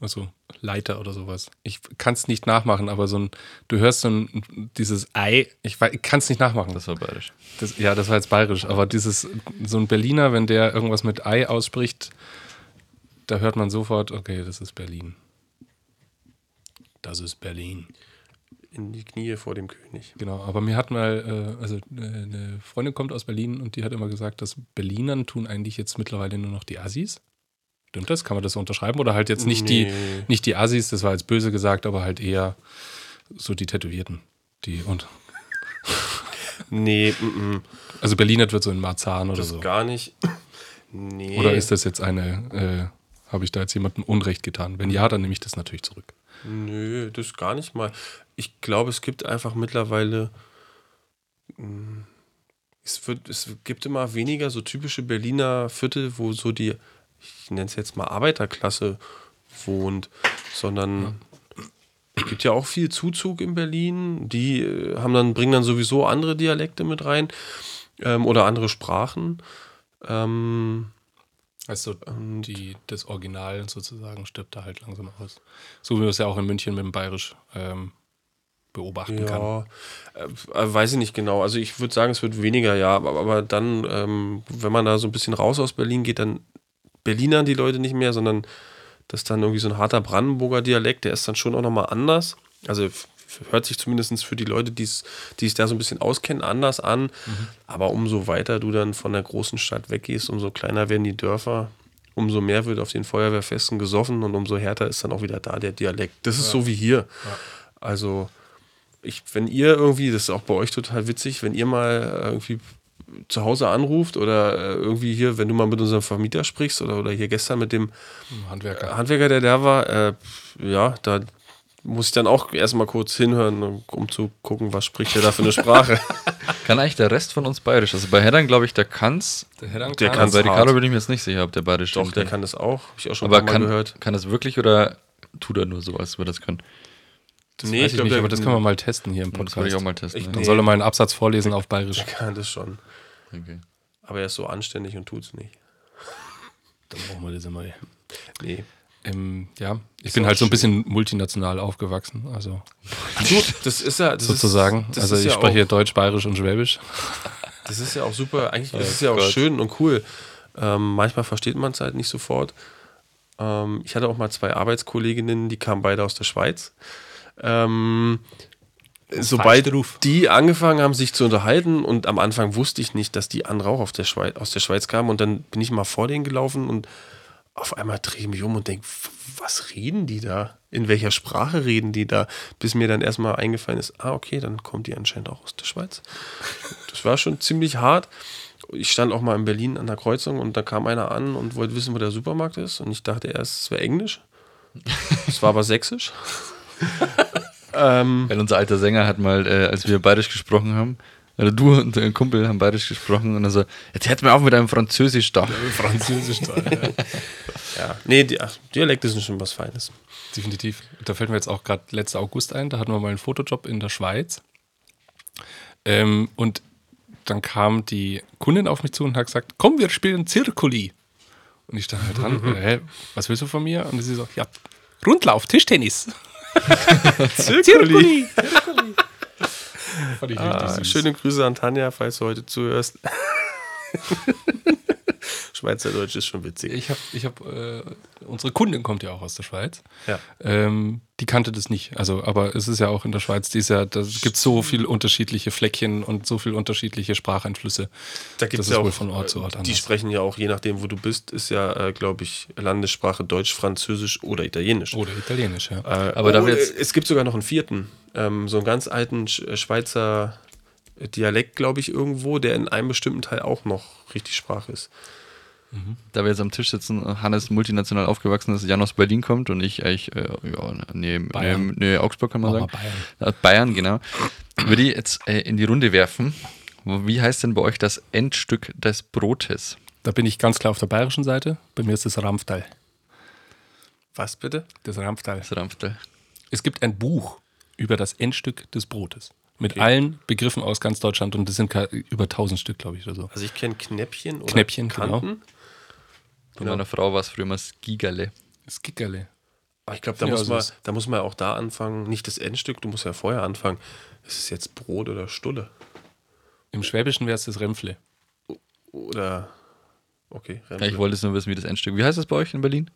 Also Leiter oder sowas. Ich kann es nicht nachmachen, aber so ein, du hörst so ein, dieses Ei, ich, kann es nicht nachmachen. das war bayerisch. Das, ja, das war jetzt bayerisch, aber dieses, so ein Berliner, wenn der irgendwas mit Ei ausspricht, da hört man sofort, okay, das ist Berlin. Das ist Berlin. In die Knie vor dem König. Genau, aber mir hat mal, äh, also äh, eine Freundin kommt aus Berlin und die hat immer gesagt, dass Berlinern tun eigentlich jetzt mittlerweile nur noch die Assis. Stimmt das? Kann man das so unterschreiben? Oder halt jetzt nicht, die, Nee. nicht die Assis, das war jetzt böse gesagt, aber halt eher so die Tätowierten. Die und [LAUGHS] Nee, mm, mm, also Berlinert wird so in Marzahn oder das so. gar nicht. Nee. Oder ist das jetzt eine, äh, habe ich da jetzt jemandem Unrecht getan? Wenn ja, dann nehme ich das natürlich zurück. Nö, das gar nicht mal. Ich glaube, es gibt einfach mittlerweile. mh, Es, wird, es gibt immer weniger so typische Berliner Viertel, wo so die, ich nenne es jetzt mal Arbeiterklasse wohnt, sondern es gibt ja auch viel Zuzug in Berlin. Die äh, haben dann, bringen dann sowieso andere Dialekte mit rein ähm, oder andere Sprachen. Ähm, Also die, das Original sozusagen stirbt da halt langsam aus. So wie man es ja auch in München mit dem Bayerisch ähm, beobachten kann. Ja, äh, äh, weiß ich nicht genau. Also ich würde sagen, es wird weniger, ja. Aber, aber dann, ähm, wenn man da so ein bisschen raus aus Berlin geht, dann Berlinern die Leute nicht mehr, sondern das ist dann irgendwie so ein harter Brandenburger Dialekt, der ist dann schon auch nochmal anders. Also hört sich zumindest für die Leute, die es da so ein bisschen auskennen, anders an. Aber umso weiter du dann von der großen Stadt weggehst, umso kleiner werden die Dörfer. Umso mehr wird auf den Feuerwehrfesten gesoffen und umso härter ist dann auch wieder da der Dialekt. Das ist so wie hier. Also, ich, wenn ihr irgendwie, das ist auch bei euch total witzig, wenn ihr mal irgendwie zu Hause anruft oder äh, irgendwie hier, wenn du mal mit unserem Vermieter sprichst oder, oder hier gestern mit dem Handwerker. Handwerker, der da war, äh, ja, da muss ich dann auch erstmal kurz hinhören, um zu gucken, was spricht er da für eine Sprache. [LAUGHS] Kann eigentlich der Rest von uns bayerisch? Also bei Heddern glaube ich, der kann's. Der Herr dann Der kann- Bei. Ricardo bin ich mir jetzt nicht sicher, ob der bayerisch Doch, der kann das auch. Hab ich auch schon Aber ein paar kann, Mal gehört. kann das wirklich oder tut er nur so, als würde das können? Das Nee, weiß ich glaub, nicht, der- aber das können wir mal testen hier im Das Podcast. würde ich auch mal testen. Ich-? Dann Nee. soll er mal einen Absatz vorlesen auf Bayerisch. Der kann das schon. Okay. Aber er ist so anständig und tut's nicht. [LAUGHS] Dann brauchen wir das immer. Nee. Ähm, ja, ich bin halt so ein bisschen multinational aufgewachsen, also das ist ja. Das sozusagen. Ist, also ich ja spreche auch, hier Deutsch, Bayerisch und Schwäbisch. [LAUGHS] Das ist ja auch super. Eigentlich ist Oh es ja auch schön und cool. Ähm, manchmal versteht man es halt nicht sofort. Ähm, ich hatte auch mal zwei Arbeitskolleginnen, die kamen beide aus der Schweiz. Sobald die angefangen haben, sich zu unterhalten und am Anfang wusste ich nicht, dass die andere auch der Schweiz, aus der Schweiz kamen und dann bin ich mal vor denen gelaufen und auf einmal drehe ich mich um und denke, was reden die da? In welcher Sprache reden die da? Bis mir dann erstmal eingefallen ist, ah, okay, dann kommt die anscheinend auch aus der Schweiz. Das war schon ziemlich hart. Ich stand auch mal in Berlin an der Kreuzung und da kam einer an und wollte wissen, wo der Supermarkt ist. Und ich dachte erst, es wäre Englisch. Es war aber Sächsisch. Ähm, Weil unser alter Sänger hat mal, äh, als wir bayerisch gesprochen haben, oder du und dein Kumpel haben bayerisch gesprochen und er so, jetzt hört mir auf mit einem Französisch da. Französisch, [LAUGHS] ja, nee, die, ach, Dialekt ist schon was Feines. definitiv. Da fällt mir jetzt auch gerade letzter August ein, da hatten wir mal einen Fotojob in der Schweiz. Ähm, und dann kam die Kundin auf mich zu und hat gesagt, komm, wir spielen Zirkuli. Und ich stand halt dran, [LAUGHS] äh, hä, was willst du von mir? Und sie so, ja, Rundlauf, Tischtennis. Zirkuli. Fand ich Ah, richtig süß. schöne Grüße an Tanja, falls du heute zuhörst. [LAUGHS] Schweizerdeutsch ist schon witzig. Ich habe, ich hab, äh, unsere Kundin kommt ja auch aus der Schweiz. Ja. Ähm, die kannte das nicht. Also, aber es ist ja auch in der Schweiz, die ist ja, da gibt so viele unterschiedliche Fleckchen und so viele unterschiedliche Spracheinflüsse. Da gibt es ja auch, wohl von Ort zu Ort Die anders. sprechen ja auch, je nachdem, wo du bist, ist ja, äh, glaube ich, Landessprache Deutsch, Französisch oder Italienisch. Oder Italienisch, ja. Äh, Aber da jetzt- es gibt sogar noch einen vierten, ähm, so einen ganz alten äh, Schweizer Dialekt, glaube ich, irgendwo, der in einem bestimmten Teil auch noch richtig Sprache ist. Da wir jetzt am Tisch sitzen, Hannes multinational aufgewachsen ist, Jan aus Berlin kommt und ich eigentlich, äh, ja, nee, nee, Bayern. nee, Augsburg kann man Mach sagen. Bayern. Bayern. Bayern, genau. Würde ich jetzt äh, in die Runde werfen. Wie heißt denn bei euch das Endstück des Brotes? Da bin ich ganz klar auf der bayerischen Seite. Bei mir ist das Ramftal. Was bitte? Das Ramftal. Das Ramftel. Es gibt ein Buch über das Endstück des Brotes. Mit allen Begriffen aus ganz Deutschland und das sind über 1000 Stück, glaube ich, oder so. Also ich kenne Knäppchen oder Knäppchen, genau. Von meiner Frau war es früher immer Skigerle. Skickerle. Aber ich glaube, da, Ja, muss also man- es- da muss man auch da anfangen, nicht das Endstück, du musst ja vorher anfangen. Ist es jetzt Brot oder Stulle? Im Schwäbischen wäre es das Remfle. Oder. Okay, Ja, ich wollte jetzt nur wissen, wie das Endstück. Wie heißt das bei euch in Berlin?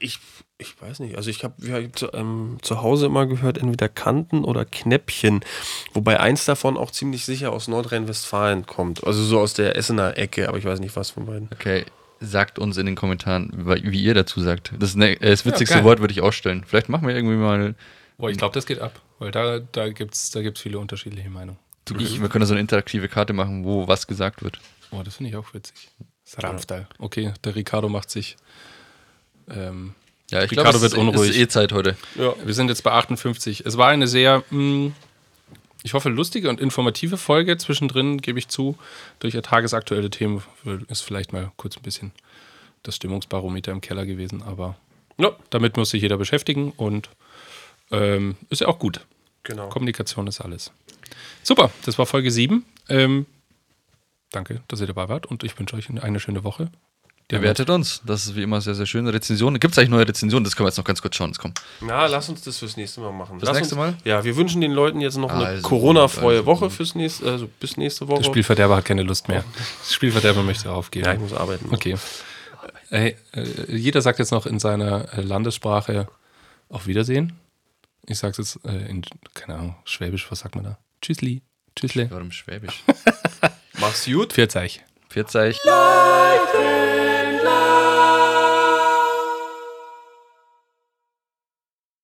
Ich, ich weiß nicht. Also ich habe hab zu, ähm, zu Hause immer gehört, entweder Kanten oder Knäppchen. Wobei eins davon auch ziemlich sicher aus Nordrhein-Westfalen kommt. Also so aus der Essener Ecke, aber ich weiß nicht, was von beiden. Okay, sagt uns in den Kommentaren, wie ihr dazu sagt. Das, ne, äh, das witzigste geil. Wort würde ich ausstellen. Vielleicht machen wir irgendwie mal. Boah, ich glaube, das geht ab. Weil da, da gibt es da gibt's viele unterschiedliche Meinungen. Ich, wir können so eine interaktive Karte machen, wo was gesagt wird. Boah, das finde ich auch witzig. Das Ramftal. Okay, der Ricardo macht sich. Ähm, Ja, ich Ricardo glaube, wird es ist, unruhig. ist eh Zeit heute. Ja. wir sind jetzt bei 58. Es war eine sehr, mh, ich hoffe, lustige und informative Folge. Zwischendrin gebe ich zu, durch tagesaktuelle Themen ist vielleicht mal kurz ein bisschen das Stimmungsbarometer im Keller gewesen, aber Ja, damit muss sich jeder beschäftigen und ähm, ist ja auch gut. genau. Kommunikation ist alles. Super, das war Folge 7. Ähm, danke, dass ihr dabei wart und ich wünsche euch eine schöne Woche. Bewertet uns. Das ist wie immer sehr, sehr schön. Rezensionen. Gibt es eigentlich neue Rezensionen? Das können wir jetzt noch ganz kurz schauen. Jetzt komm. Na, lass uns das fürs nächste Mal machen. Fürs lass nächste uns, Mal? Ja, wir wünschen den Leuten jetzt noch eine Also, Corona-freie also. Woche fürs nächste, also bis nächste Woche. Der Spielverderber hat keine Lust mehr. Das Spielverderber möchte aufgeben. ja, ich muss arbeiten. Okay. Hey, äh, jeder sagt jetzt noch in seiner äh, Landessprache auf Wiedersehen. Ich sag's jetzt äh, in, keine Ahnung, Schwäbisch, was sagt man da? Tschüssli. Tschüssle. Warum Schwäbisch? [LAUGHS] Mach's gut. Pfiat euch. Vierzeichen. Leute